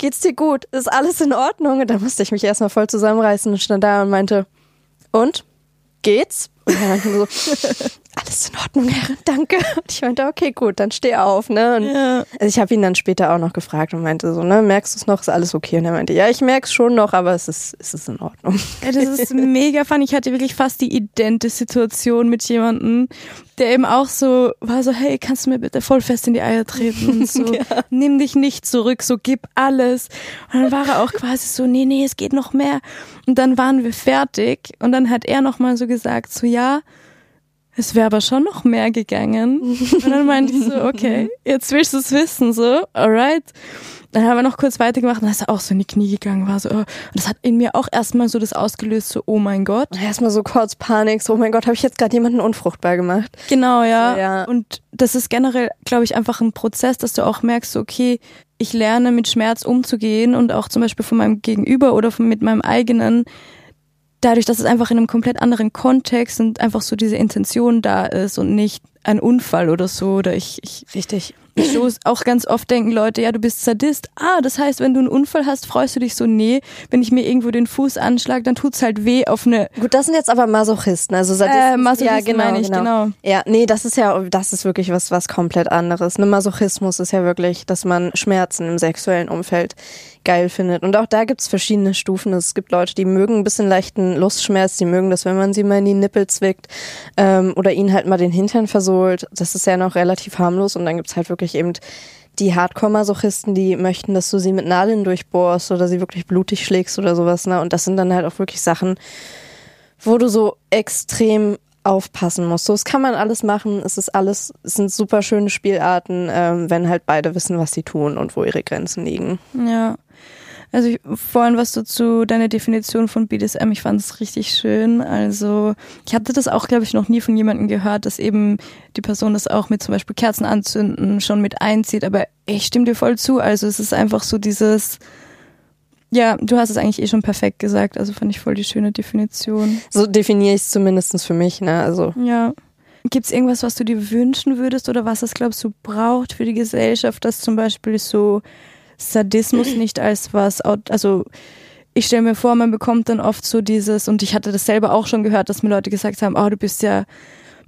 geht's dir gut? Ist alles in Ordnung? Und da musste ich mich erstmal voll zusammenreißen und stand da und meinte, und? Geht's? Und meinte so, alles in Ordnung, Herr, danke. Und ich meinte, okay, gut, dann steh auf, ne? Und ja. Also ich habe ihn dann später auch noch gefragt und meinte so, ne, merkst du es noch, ist alles okay? Und er meinte, ja, ich merk's schon noch, aber es ist, es ist in Ordnung. Ja, das ist mega fun. Ich hatte wirklich fast die identische Situation mit jemandem, der eben auch so war so, hey, kannst du mir bitte voll fest in die Eier treten und so, ja. nimm dich nicht zurück, so gib alles. Und dann war er auch quasi so, nee, nee, es geht noch mehr. Und dann waren wir fertig und dann hat er nochmal so gesagt, so ja, es wäre aber schon noch mehr gegangen. Und dann meinte ich so, okay, jetzt willst du es wissen, so, alright. Dann haben wir noch kurz weitergemacht und dann ist er auch so in die Knie gegangen, war so, oh. und das hat in mir auch erstmal so das ausgelöst, so, oh mein Gott. Erstmal so kurz Panik, so, oh mein Gott, habe ich jetzt gerade jemanden unfruchtbar gemacht. Genau, ja. ja. Und das ist generell, glaube ich, einfach ein Prozess, dass du auch merkst, okay, ich lerne mit Schmerz umzugehen und auch zum Beispiel von meinem Gegenüber oder von, mit meinem eigenen, dadurch, dass es einfach in einem komplett anderen Kontext und einfach so diese Intention da ist und nicht ein Unfall oder so oder ich, ich richtig Shows auch ganz oft denken Leute, ja, du bist Sadist. Ah, das heißt, wenn du einen Unfall hast, freust du dich so, nee, wenn ich mir irgendwo den Fuß anschlag, dann tut's halt weh auf eine. Gut, das sind jetzt aber Masochisten, also Sadisten. Äh, Masochisten ja, genau, meine ich, genau. genau. Ja, nee, das ist ja, das ist wirklich was, was komplett anderes. Ne, Masochismus ist ja wirklich, dass man Schmerzen im sexuellen Umfeld geil findet. Und auch da gibt's verschiedene Stufen. Es gibt Leute, die mögen ein bisschen leichten Lustschmerz, die mögen das, wenn man sie mal in die Nippel zwickt ähm, oder ihnen halt mal den Hintern versohlt. Das ist ja noch relativ harmlos. Und dann gibt's halt wirklich eben die Hardcore-Masochisten, die möchten, dass du sie mit Nadeln durchbohrst oder sie wirklich blutig schlägst oder sowas. Ne? Und das sind dann halt auch wirklich Sachen, wo du so extrem aufpassen musst. So, es kann man alles machen, es ist alles, es sind super schöne Spielarten, ähm, wenn halt beide wissen, was sie tun und wo ihre Grenzen liegen. Ja. Also ich, vorhin was du zu deiner Definition von BDSM, ich fand es richtig schön. Also ich hatte das auch, glaube ich, noch nie von jemandem gehört, dass eben die Person das auch mit zum Beispiel Kerzen anzünden schon mit einzieht. Aber ich stimme dir voll zu. Also es ist einfach so dieses, ja, du hast es eigentlich eh schon perfekt gesagt. Also fand ich voll die schöne Definition. So definiere ich es zumindest für mich, ne? Also. Ja. Gibt es irgendwas, was du dir wünschen würdest oder was es, glaubst du, braucht für die Gesellschaft, dass zum Beispiel so Sadismus nicht als was, also ich stelle mir vor, man bekommt dann oft so dieses, und ich hatte das selber auch schon gehört, dass mir Leute gesagt haben, oh, du bist ja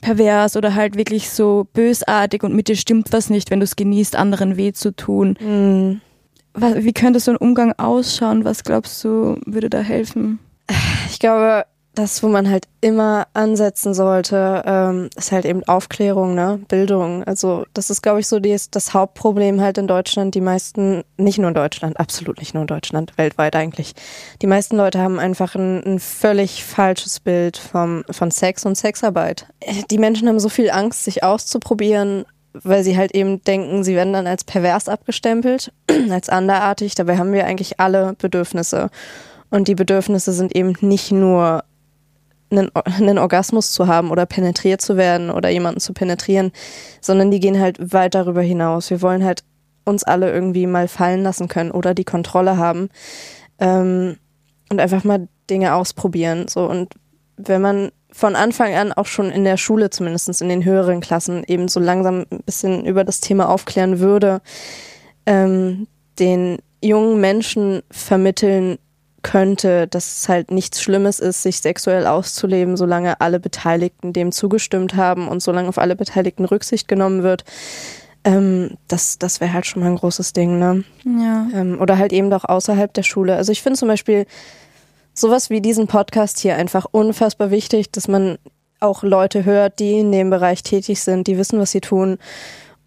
pervers oder halt wirklich so bösartig und mit dir stimmt was nicht, wenn du es genießt, anderen weh zu tun. Mhm. Wie könnte so ein Umgang ausschauen? Was glaubst du, würde da helfen? Ich glaube, das, wo man halt immer ansetzen sollte, ähm, ist halt eben Aufklärung, ne? Bildung. Also das ist, glaube ich, so die, das Hauptproblem halt in Deutschland. Die meisten, nicht nur in Deutschland, absolut nicht nur in Deutschland, weltweit eigentlich. Die meisten Leute haben einfach ein, ein völlig falsches Bild vom, von Sex und Sexarbeit. Die Menschen haben so viel Angst, sich auszuprobieren, weil sie halt eben denken, sie werden dann als pervers abgestempelt, als anderartig. Dabei haben wir eigentlich alle Bedürfnisse. Und die Bedürfnisse sind eben nicht nur einen, Orgasmus zu haben oder penetriert zu werden oder jemanden zu penetrieren, sondern die gehen halt weit darüber hinaus. Wir wollen halt uns alle irgendwie mal fallen lassen können oder die Kontrolle haben ähm, und einfach mal Dinge ausprobieren. So und wenn man von Anfang an auch schon in der Schule, zumindest in den höheren Klassen, eben so langsam ein bisschen über das Thema aufklären würde, ähm, den jungen Menschen vermitteln, könnte, dass es halt nichts Schlimmes ist, sich sexuell auszuleben, solange alle Beteiligten dem zugestimmt haben und solange auf alle Beteiligten Rücksicht genommen wird. Ähm, das das wäre halt schon mal ein großes Ding, ne? Ja. Ähm, oder halt eben doch außerhalb der Schule. Also ich finde zum Beispiel sowas wie diesen Podcast hier einfach unfassbar wichtig, dass man auch Leute hört, die in dem Bereich tätig sind, die wissen, was sie tun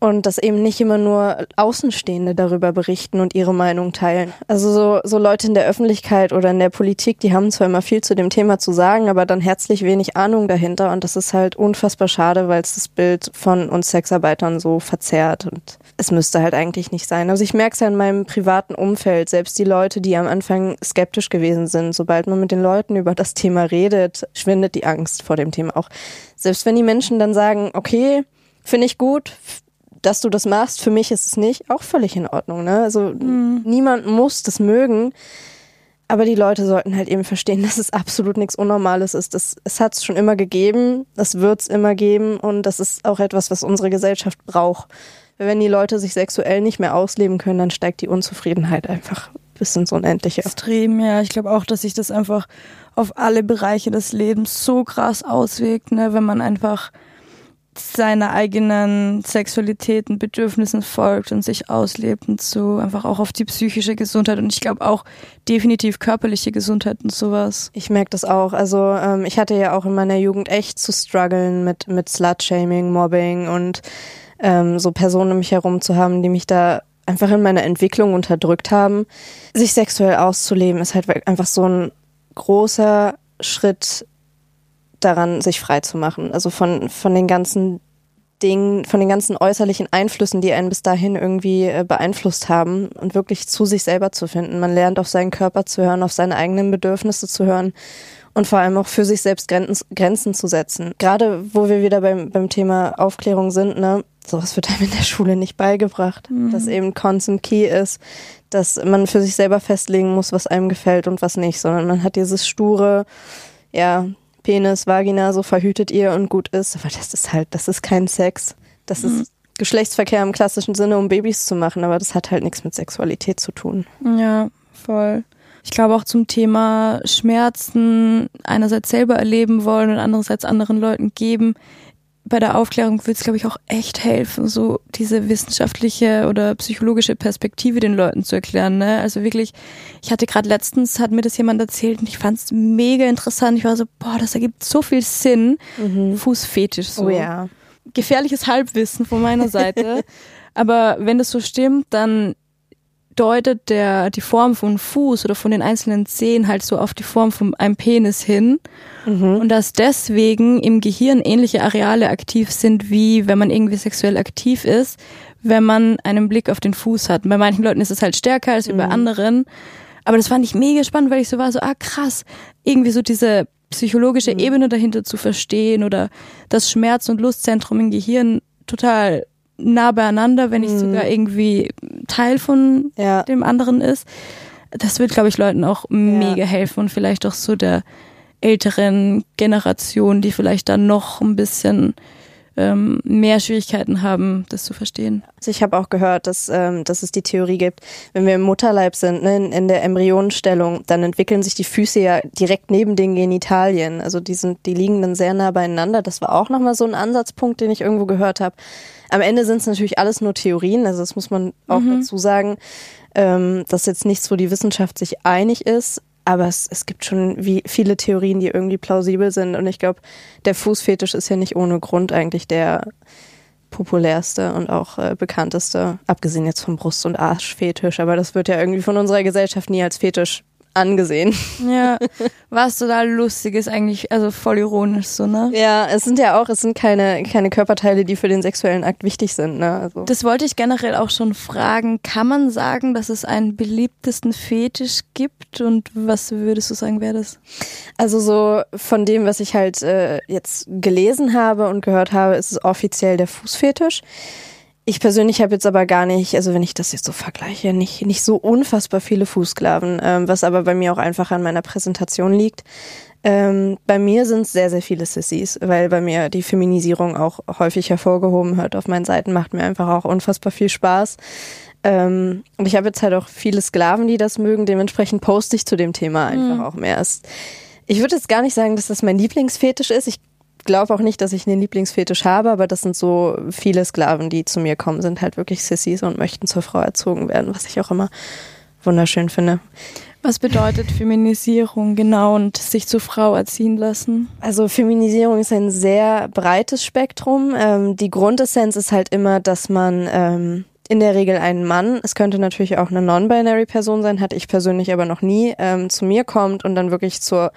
und dass eben nicht immer nur Außenstehende darüber berichten und ihre Meinung teilen. Also so, so Leute in der Öffentlichkeit oder in der Politik, die haben zwar immer viel zu dem Thema zu sagen, aber dann herzlich wenig Ahnung dahinter und das ist halt unfassbar schade, weil es das Bild von uns Sexarbeitern so verzerrt und es müsste halt eigentlich nicht sein. Also ich merke es ja in meinem privaten Umfeld, selbst die Leute, die am Anfang skeptisch gewesen sind, sobald man mit den Leuten über das Thema redet, schwindet die Angst vor dem Thema auch. Selbst wenn die Menschen dann sagen, okay, finde ich gut, dass du das machst, für mich ist es nicht, auch völlig in Ordnung. Ne? Also mhm. niemand muss das mögen. Aber die Leute sollten halt eben verstehen, dass es absolut nichts Unnormales ist. Das, es hat es schon immer gegeben, es wird es immer geben und das ist auch etwas, was unsere Gesellschaft braucht. Wenn die Leute sich sexuell nicht mehr ausleben können, dann steigt die Unzufriedenheit einfach bis ins Unendliche. Extrem, ja. Ich glaube auch, dass sich das einfach auf alle Bereiche des Lebens so krass auswirkt, ne? wenn man einfach seiner eigenen Sexualität und Bedürfnissen folgt und sich auslebt und so einfach auch auf die psychische Gesundheit und ich glaube auch definitiv körperliche Gesundheit und sowas. Ich merke das auch. Also ähm, ich hatte ja auch in meiner Jugend echt zu strugglen mit mit Slut-Shaming, Mobbing und ähm, so Personen um mich herum zu haben, die mich da einfach in meiner Entwicklung unterdrückt haben. Sich sexuell auszuleben ist halt einfach so ein großer Schritt daran, sich frei zu machen. Also von, von den ganzen Dingen, von den ganzen äußerlichen Einflüssen, die einen bis dahin irgendwie äh, beeinflusst haben und wirklich zu sich selber zu finden. Man lernt auf seinen Körper zu hören, auf seine eigenen Bedürfnisse zu hören und vor allem auch für sich selbst Grenzen, Grenzen zu setzen. Gerade wo wir wieder beim, beim Thema Aufklärung sind, ne, sowas wird einem in der Schule nicht beigebracht. Mhm. Dass eben Consent Key ist, dass man für sich selber festlegen muss, was einem gefällt und was nicht, sondern man hat dieses sture, ja, Penis, Vagina, so verhütet ihr und gut ist. Aber das ist halt, das ist kein Sex. Das mhm. ist Geschlechtsverkehr im klassischen Sinne, um Babys zu machen, aber das hat halt nichts mit Sexualität zu tun. Ja, voll. Ich glaube auch zum Thema Schmerzen einerseits selber erleben wollen und andererseits anderen Leuten geben bei der Aufklärung wird es, glaube ich, auch echt helfen, so diese wissenschaftliche oder psychologische Perspektive den Leuten zu erklären. Ne? Also wirklich, ich hatte gerade letztens, hat mir das jemand erzählt und ich fand es mega interessant. Ich war so, boah, das ergibt so viel Sinn. Mhm. Fußfetisch so. Oh ja. Gefährliches Halbwissen von meiner Seite. Aber wenn das so stimmt, dann deutet der die Form von Fuß oder von den einzelnen Zehen halt so auf die Form von einem Penis hin mhm. und dass deswegen im Gehirn ähnliche Areale aktiv sind, wie wenn man irgendwie sexuell aktiv ist, wenn man einen Blick auf den Fuß hat. Bei manchen Leuten ist es halt stärker als mhm. bei anderen. Aber das fand ich mega spannend, weil ich so war, so, ah krass, irgendwie so diese psychologische mhm. Ebene dahinter zu verstehen oder das Schmerz- und Lustzentrum im Gehirn total nah beieinander, wenn nicht mhm. sogar irgendwie Teil von ja. dem anderen ist. Das wird, glaube ich, Leuten auch ja. mega helfen und vielleicht auch so der älteren Generation, die vielleicht dann noch ein bisschen ähm, mehr Schwierigkeiten haben, das zu verstehen. Also ich habe auch gehört, dass, ähm, dass es die Theorie gibt, wenn wir im Mutterleib sind, ne, in, in der Embryonenstellung, dann entwickeln sich die Füße ja direkt neben den Genitalien. Also die sind, die liegen dann sehr nah beieinander. Das war auch nochmal so ein Ansatzpunkt, den ich irgendwo gehört habe. Am Ende sind es natürlich alles nur Theorien, also das muss man auch mhm. dazu sagen. Ähm, das ist jetzt nichts, wo die Wissenschaft sich einig ist, aber es, es gibt schon wie viele Theorien, die irgendwie plausibel sind. Und ich glaube, der Fußfetisch ist ja nicht ohne Grund eigentlich der populärste und auch äh, bekannteste, abgesehen jetzt vom Brust- und Arschfetisch. Aber das wird ja irgendwie von unserer Gesellschaft nie als Fetisch angesehen. Ja, was total lustig ist eigentlich, also voll ironisch so, ne? Ja, es sind ja auch, es sind keine, keine Körperteile, die für den sexuellen Akt wichtig sind, ne? Also. Das wollte ich generell auch schon fragen. Kann man sagen, dass es einen beliebtesten Fetisch gibt und was würdest du sagen, wäre das? Also so von dem, was ich halt äh, jetzt gelesen habe und gehört habe, ist es offiziell der Fußfetisch. Ich persönlich habe jetzt aber gar nicht, also wenn ich das jetzt so vergleiche, nicht, nicht so unfassbar viele Fußsklaven, ähm, was aber bei mir auch einfach an meiner Präsentation liegt. Ähm, bei mir sind es sehr, sehr viele Sissies, weil bei mir die Feminisierung auch häufig hervorgehoben wird. Auf meinen Seiten macht mir einfach auch unfassbar viel Spaß. Ähm, und ich habe jetzt halt auch viele Sklaven, die das mögen. Dementsprechend poste ich zu dem Thema einfach mhm. auch mehr. Ich würde jetzt gar nicht sagen, dass das mein Lieblingsfetisch ist. Ich glaube auch nicht, dass ich einen Lieblingsfetisch habe, aber das sind so viele Sklaven, die zu mir kommen, sind halt wirklich Sissys und möchten zur Frau erzogen werden, was ich auch immer wunderschön finde. Was bedeutet Feminisierung genau und sich zur Frau erziehen lassen? Also Feminisierung ist ein sehr breites Spektrum. Ähm, die Grundessenz ist halt immer, dass man ähm, in der Regel einen Mann, es könnte natürlich auch eine non-binary Person sein, hatte ich persönlich aber noch nie, ähm, zu mir kommt und dann wirklich zur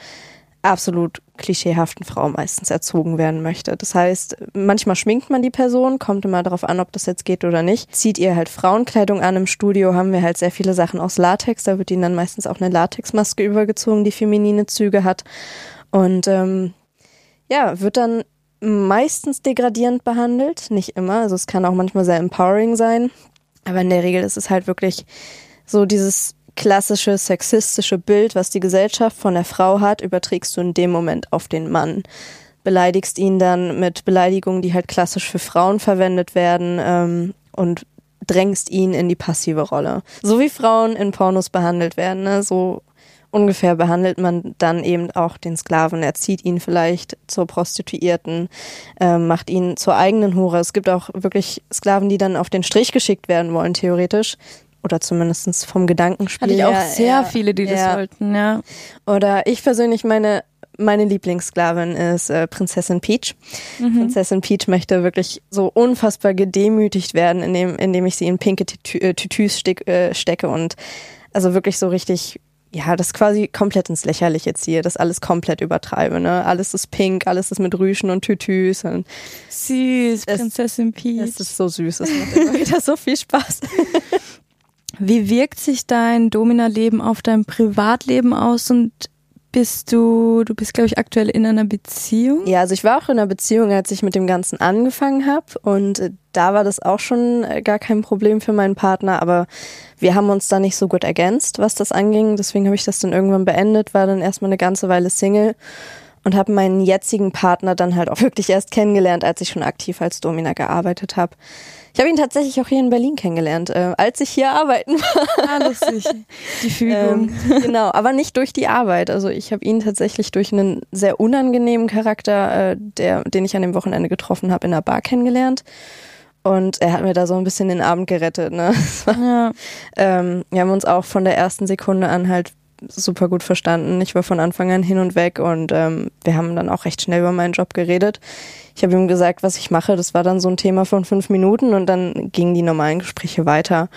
absolut klischeehaften Frau meistens erzogen werden möchte. Das heißt, manchmal schminkt man die Person, kommt immer darauf an, ob das jetzt geht oder nicht. Zieht ihr halt Frauenkleidung an. Im Studio haben wir halt sehr viele Sachen aus Latex. Da wird ihnen dann meistens auch eine Latexmaske übergezogen, die feminine Züge hat. Und ähm, ja, wird dann meistens degradierend behandelt. Nicht immer. Also es kann auch manchmal sehr empowering sein. Aber in der Regel ist es halt wirklich so dieses klassische sexistische Bild, was die Gesellschaft von der Frau hat, überträgst du in dem Moment auf den Mann. Beleidigst ihn dann mit Beleidigungen, die halt klassisch für Frauen verwendet werden ähm, und drängst ihn in die passive Rolle. So wie Frauen in Pornos behandelt werden, ne? so ungefähr behandelt man dann eben auch den Sklaven. Er zieht ihn vielleicht zur Prostituierten, äh, macht ihn zur eigenen Hure. Es gibt auch wirklich Sklaven, die dann auf den Strich geschickt werden wollen, theoretisch oder zumindest vom Gedankenspiel. Hatte ich auch sehr ja, viele, die das ja. wollten, ja. Oder ich persönlich meine meine Lieblingssklavin ist äh, Prinzessin Peach. Mhm. Prinzessin Peach möchte wirklich so unfassbar gedemütigt werden, indem, indem ich sie in pinke äh, Tütüs steck, äh, stecke und also wirklich so richtig, ja, das quasi komplett ins Lächerliche ziehe, das alles komplett übertreibe. Ne? Alles ist pink, alles ist mit Rüschen und Tütüs. Und Süß, Prinzessin Peach. Es ist so süß, es macht immer wieder so viel Spaß. Wie wirkt sich dein Domina-Leben auf dein Privatleben aus und bist du, du bist, glaube ich, aktuell in einer Beziehung? Ja, also ich war auch in einer Beziehung, als ich mit dem Ganzen angefangen habe. Und äh, da war das auch schon äh, gar kein Problem für meinen Partner. Aber wir haben uns da nicht so gut ergänzt, was das anging. Deswegen habe ich das dann irgendwann beendet, war dann erstmal eine ganze Weile Single und habe meinen jetzigen Partner dann halt auch wirklich erst kennengelernt, als ich schon aktiv als Domina gearbeitet habe. Ich habe ihn tatsächlich auch hier in Berlin kennengelernt, äh, als ich hier arbeiten war. Ah, lustig. Die Fügung. Ähm, genau, aber nicht durch die Arbeit. Also ich habe ihn tatsächlich durch einen sehr unangenehmen Charakter, äh, der, den ich an dem Wochenende getroffen habe, in der Bar kennengelernt. Und er hat mir da so ein bisschen den Abend gerettet. Ne? Ja. ähm, wir haben uns auch von der ersten Sekunde an halt super gut verstanden. Ich war von Anfang an hin und weg und ähm, wir haben dann auch recht schnell über meinen Job geredet. Ich habe ihm gesagt, was ich mache. Das war dann so ein Thema von fünf Minuten und dann gingen die normalen Gespräche weiter.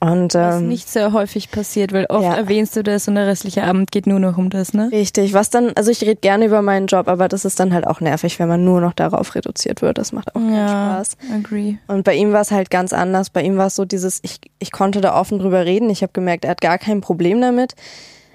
Und, ähm, was nicht sehr häufig passiert, weil oft ja. erwähnst du das und der restliche Abend geht nur noch um das, ne? Richtig. Was dann, also ich rede gerne über meinen Job, aber das ist dann halt auch nervig, wenn man nur noch darauf reduziert wird. Das macht auch keinen ja, Spaß. Agree. Und bei ihm war es halt ganz anders. Bei ihm war es so dieses, ich, ich konnte da offen drüber reden. Ich habe gemerkt, er hat gar kein Problem damit.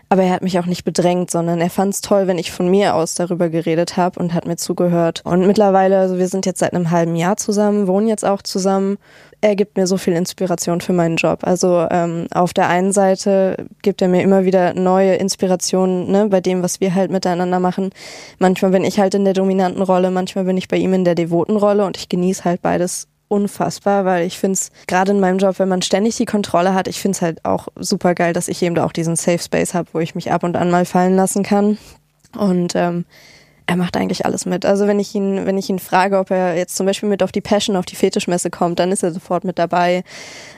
Aber er hat mich auch nicht bedrängt, sondern er fand es toll, wenn ich von mir aus darüber geredet habe und hat mir zugehört. Und mittlerweile, also wir sind jetzt seit einem halben Jahr zusammen, wohnen jetzt auch zusammen. Er gibt mir so viel Inspiration für meinen Job. Also ähm, auf der einen Seite gibt er mir immer wieder neue Inspirationen ne, bei dem, was wir halt miteinander machen. Manchmal bin ich halt in der dominanten Rolle, manchmal bin ich bei ihm in der devoten Rolle und ich genieße halt beides unfassbar, weil ich finde es gerade in meinem Job, wenn man ständig die Kontrolle hat, ich finde es halt auch super geil, dass ich eben da auch diesen Safe Space habe, wo ich mich ab und an mal fallen lassen kann. Und ähm, er macht eigentlich alles mit. Also wenn ich ihn, wenn ich ihn frage, ob er jetzt zum Beispiel mit auf die Passion, auf die Fetischmesse kommt, dann ist er sofort mit dabei,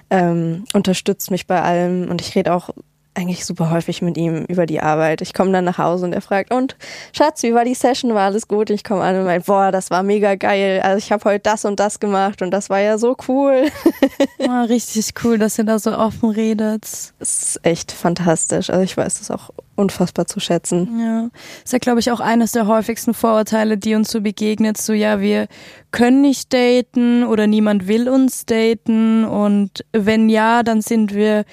ähm, unterstützt mich bei allem und ich rede auch eigentlich super häufig mit ihm über die Arbeit. Ich komme dann nach Hause und er fragt, und Schatz, wie war die Session? War alles gut? Ich komme an und meine, boah, das war mega geil. Also ich habe heute das und das gemacht und das war ja so cool. Oh, richtig cool, dass ihr da so offen redet. Das ist echt fantastisch. Also ich weiß das auch unfassbar zu schätzen. Ja, ist ja, glaube ich, auch eines der häufigsten Vorurteile, die uns so begegnet. So, ja, wir können nicht daten oder niemand will uns daten und wenn ja, dann sind wir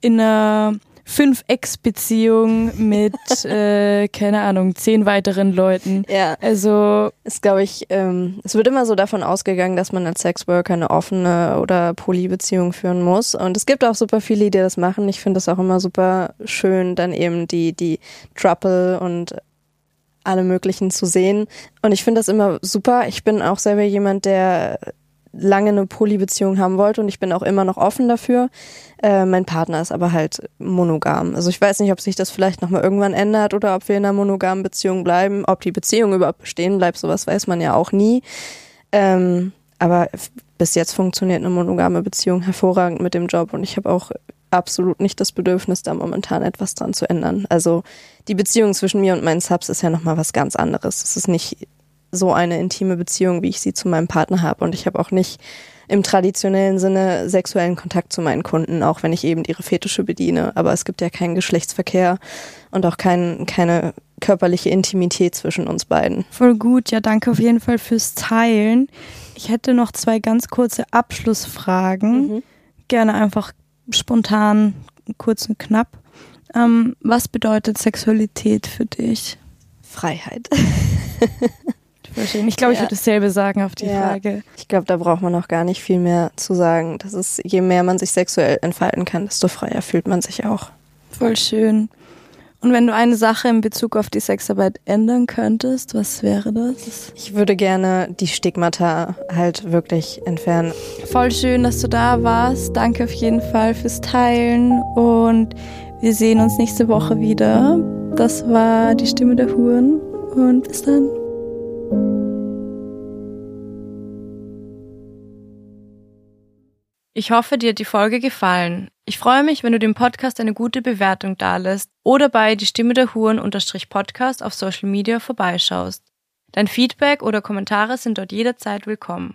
in einer fünf Ex-Beziehungen mit, äh, keine Ahnung, zehn weiteren Leuten. Ja. Also. Ist, glaube ich, ähm, es wird immer so davon ausgegangen, dass man als Sexworker eine offene oder Poly-Beziehung führen muss. Und es gibt auch super viele, die das machen. Ich finde das auch immer super schön, dann eben die, die Trouble und alle möglichen zu sehen. Und ich finde das immer super. Ich bin auch selber jemand, der lange eine Polybeziehung haben wollte und ich bin auch immer noch offen dafür. Äh, mein Partner ist aber halt monogam. Also ich weiß nicht, ob sich das vielleicht nochmal irgendwann ändert oder ob wir in einer monogamen Beziehung bleiben. Ob die Beziehung überhaupt bestehen bleibt, sowas weiß man ja auch nie. Ähm, aber bis jetzt funktioniert eine monogame Beziehung hervorragend mit dem Job und ich habe auch absolut nicht das Bedürfnis, da momentan etwas dran zu ändern. Also die Beziehung zwischen mir und meinen Subs ist ja nochmal was ganz anderes. Es ist nicht so eine intime Beziehung, wie ich sie zu meinem Partner habe. Und ich habe auch nicht im traditionellen Sinne sexuellen Kontakt zu meinen Kunden, auch wenn ich eben ihre Fetische bediene. Aber es gibt ja keinen Geschlechtsverkehr und auch kein, keine körperliche Intimität zwischen uns beiden. Voll gut, ja, danke auf jeden Fall fürs Teilen. Ich hätte noch zwei ganz kurze Abschlussfragen. Mhm. Gerne einfach spontan, kurz und knapp. Ähm, was bedeutet Sexualität für dich? Freiheit. ich glaube, ich ja. würde dasselbe sagen auf die ja. Frage. Ich glaube, da braucht man noch gar nicht viel mehr zu sagen. Das ist, je mehr man sich sexuell entfalten kann, desto freier fühlt man sich auch. Voll schön. Und wenn du eine Sache in Bezug auf die Sexarbeit ändern könntest, was wäre das? Ich würde gerne die Stigmata halt wirklich entfernen. Voll schön, dass du da warst. Danke auf jeden Fall fürs Teilen und wir sehen uns nächste Woche wieder. Das war die Stimme der Huren und bis dann. Ich hoffe, dir hat die Folge gefallen. Ich freue mich, wenn du dem Podcast eine gute Bewertung dalässt oder bei die Stimme der Huren unterstrich Podcast auf Social Media vorbeischaust. Dein Feedback oder Kommentare sind dort jederzeit willkommen.